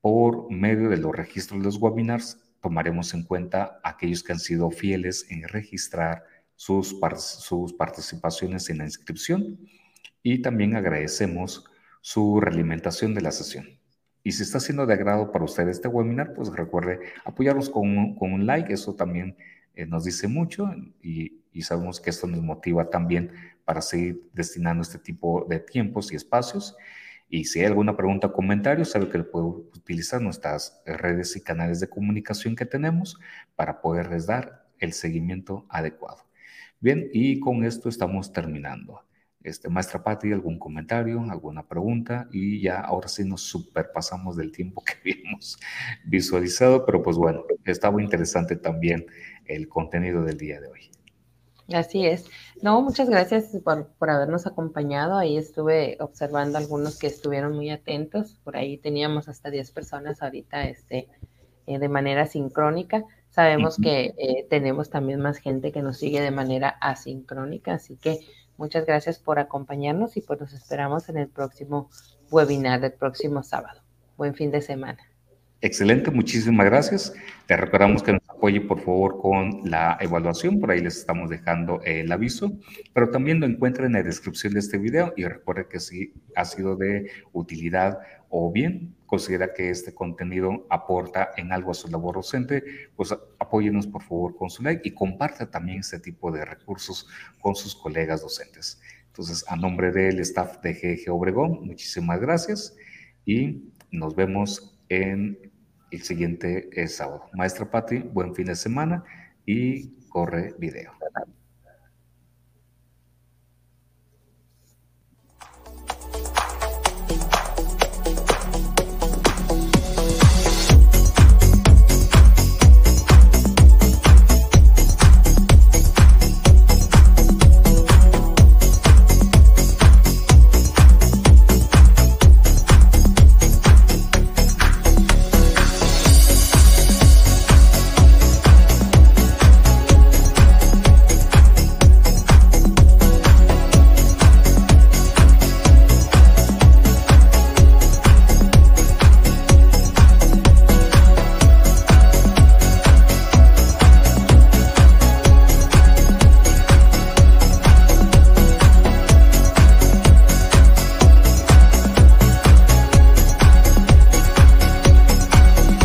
por medio de los registros de los webinars, tomaremos en cuenta aquellos que han sido fieles en registrar sus participaciones en la inscripción. Y también agradecemos su realimentación de la sesión. Y si está siendo de agrado para usted este webinar, pues recuerde apoyarnos con, con un like, eso también eh, nos dice mucho y, y, sabemos que esto nos motiva también para seguir destinando este tipo de tiempos y espacios. Y si hay alguna pregunta o comentario, sabe que puede utilizar nuestras redes y canales de comunicación que tenemos para poderles dar el seguimiento adecuado. Bien, y con esto estamos terminando. Este, maestra Patti, ¿algún comentario, alguna pregunta? Y ya ahora sí nos superpasamos del tiempo que habíamos visualizado, pero pues bueno, estaba interesante también el contenido del día de hoy. Así es. No, muchas gracias por, habernos acompañado. Ahí estuve observando algunos que estuvieron muy atentos. Por ahí teníamos hasta 10 personas ahorita este, eh, de manera sincrónica. Sabemos que eh, tenemos también más gente que nos sigue de manera asincrónica, así que muchas gracias por acompañarnos y pues nos esperamos en el próximo webinar del próximo sábado. Buen fin de semana. Excelente, muchísimas gracias. Te recordamos que nos apoye por favor con la evaluación, por ahí les estamos dejando el aviso, pero también lo encuentra en la descripción de este video y recuerde que si ha sido de utilidad o bien considera que este contenido aporta en algo a su labor docente, pues apóyenos por favor con su like y comparta también este tipo de recursos con sus colegas docentes. Entonces, a nombre del staff de GG Obregón, muchísimas gracias y nos vemos en el siguiente sábado. Maestra Patti, buen fin de semana y corre video.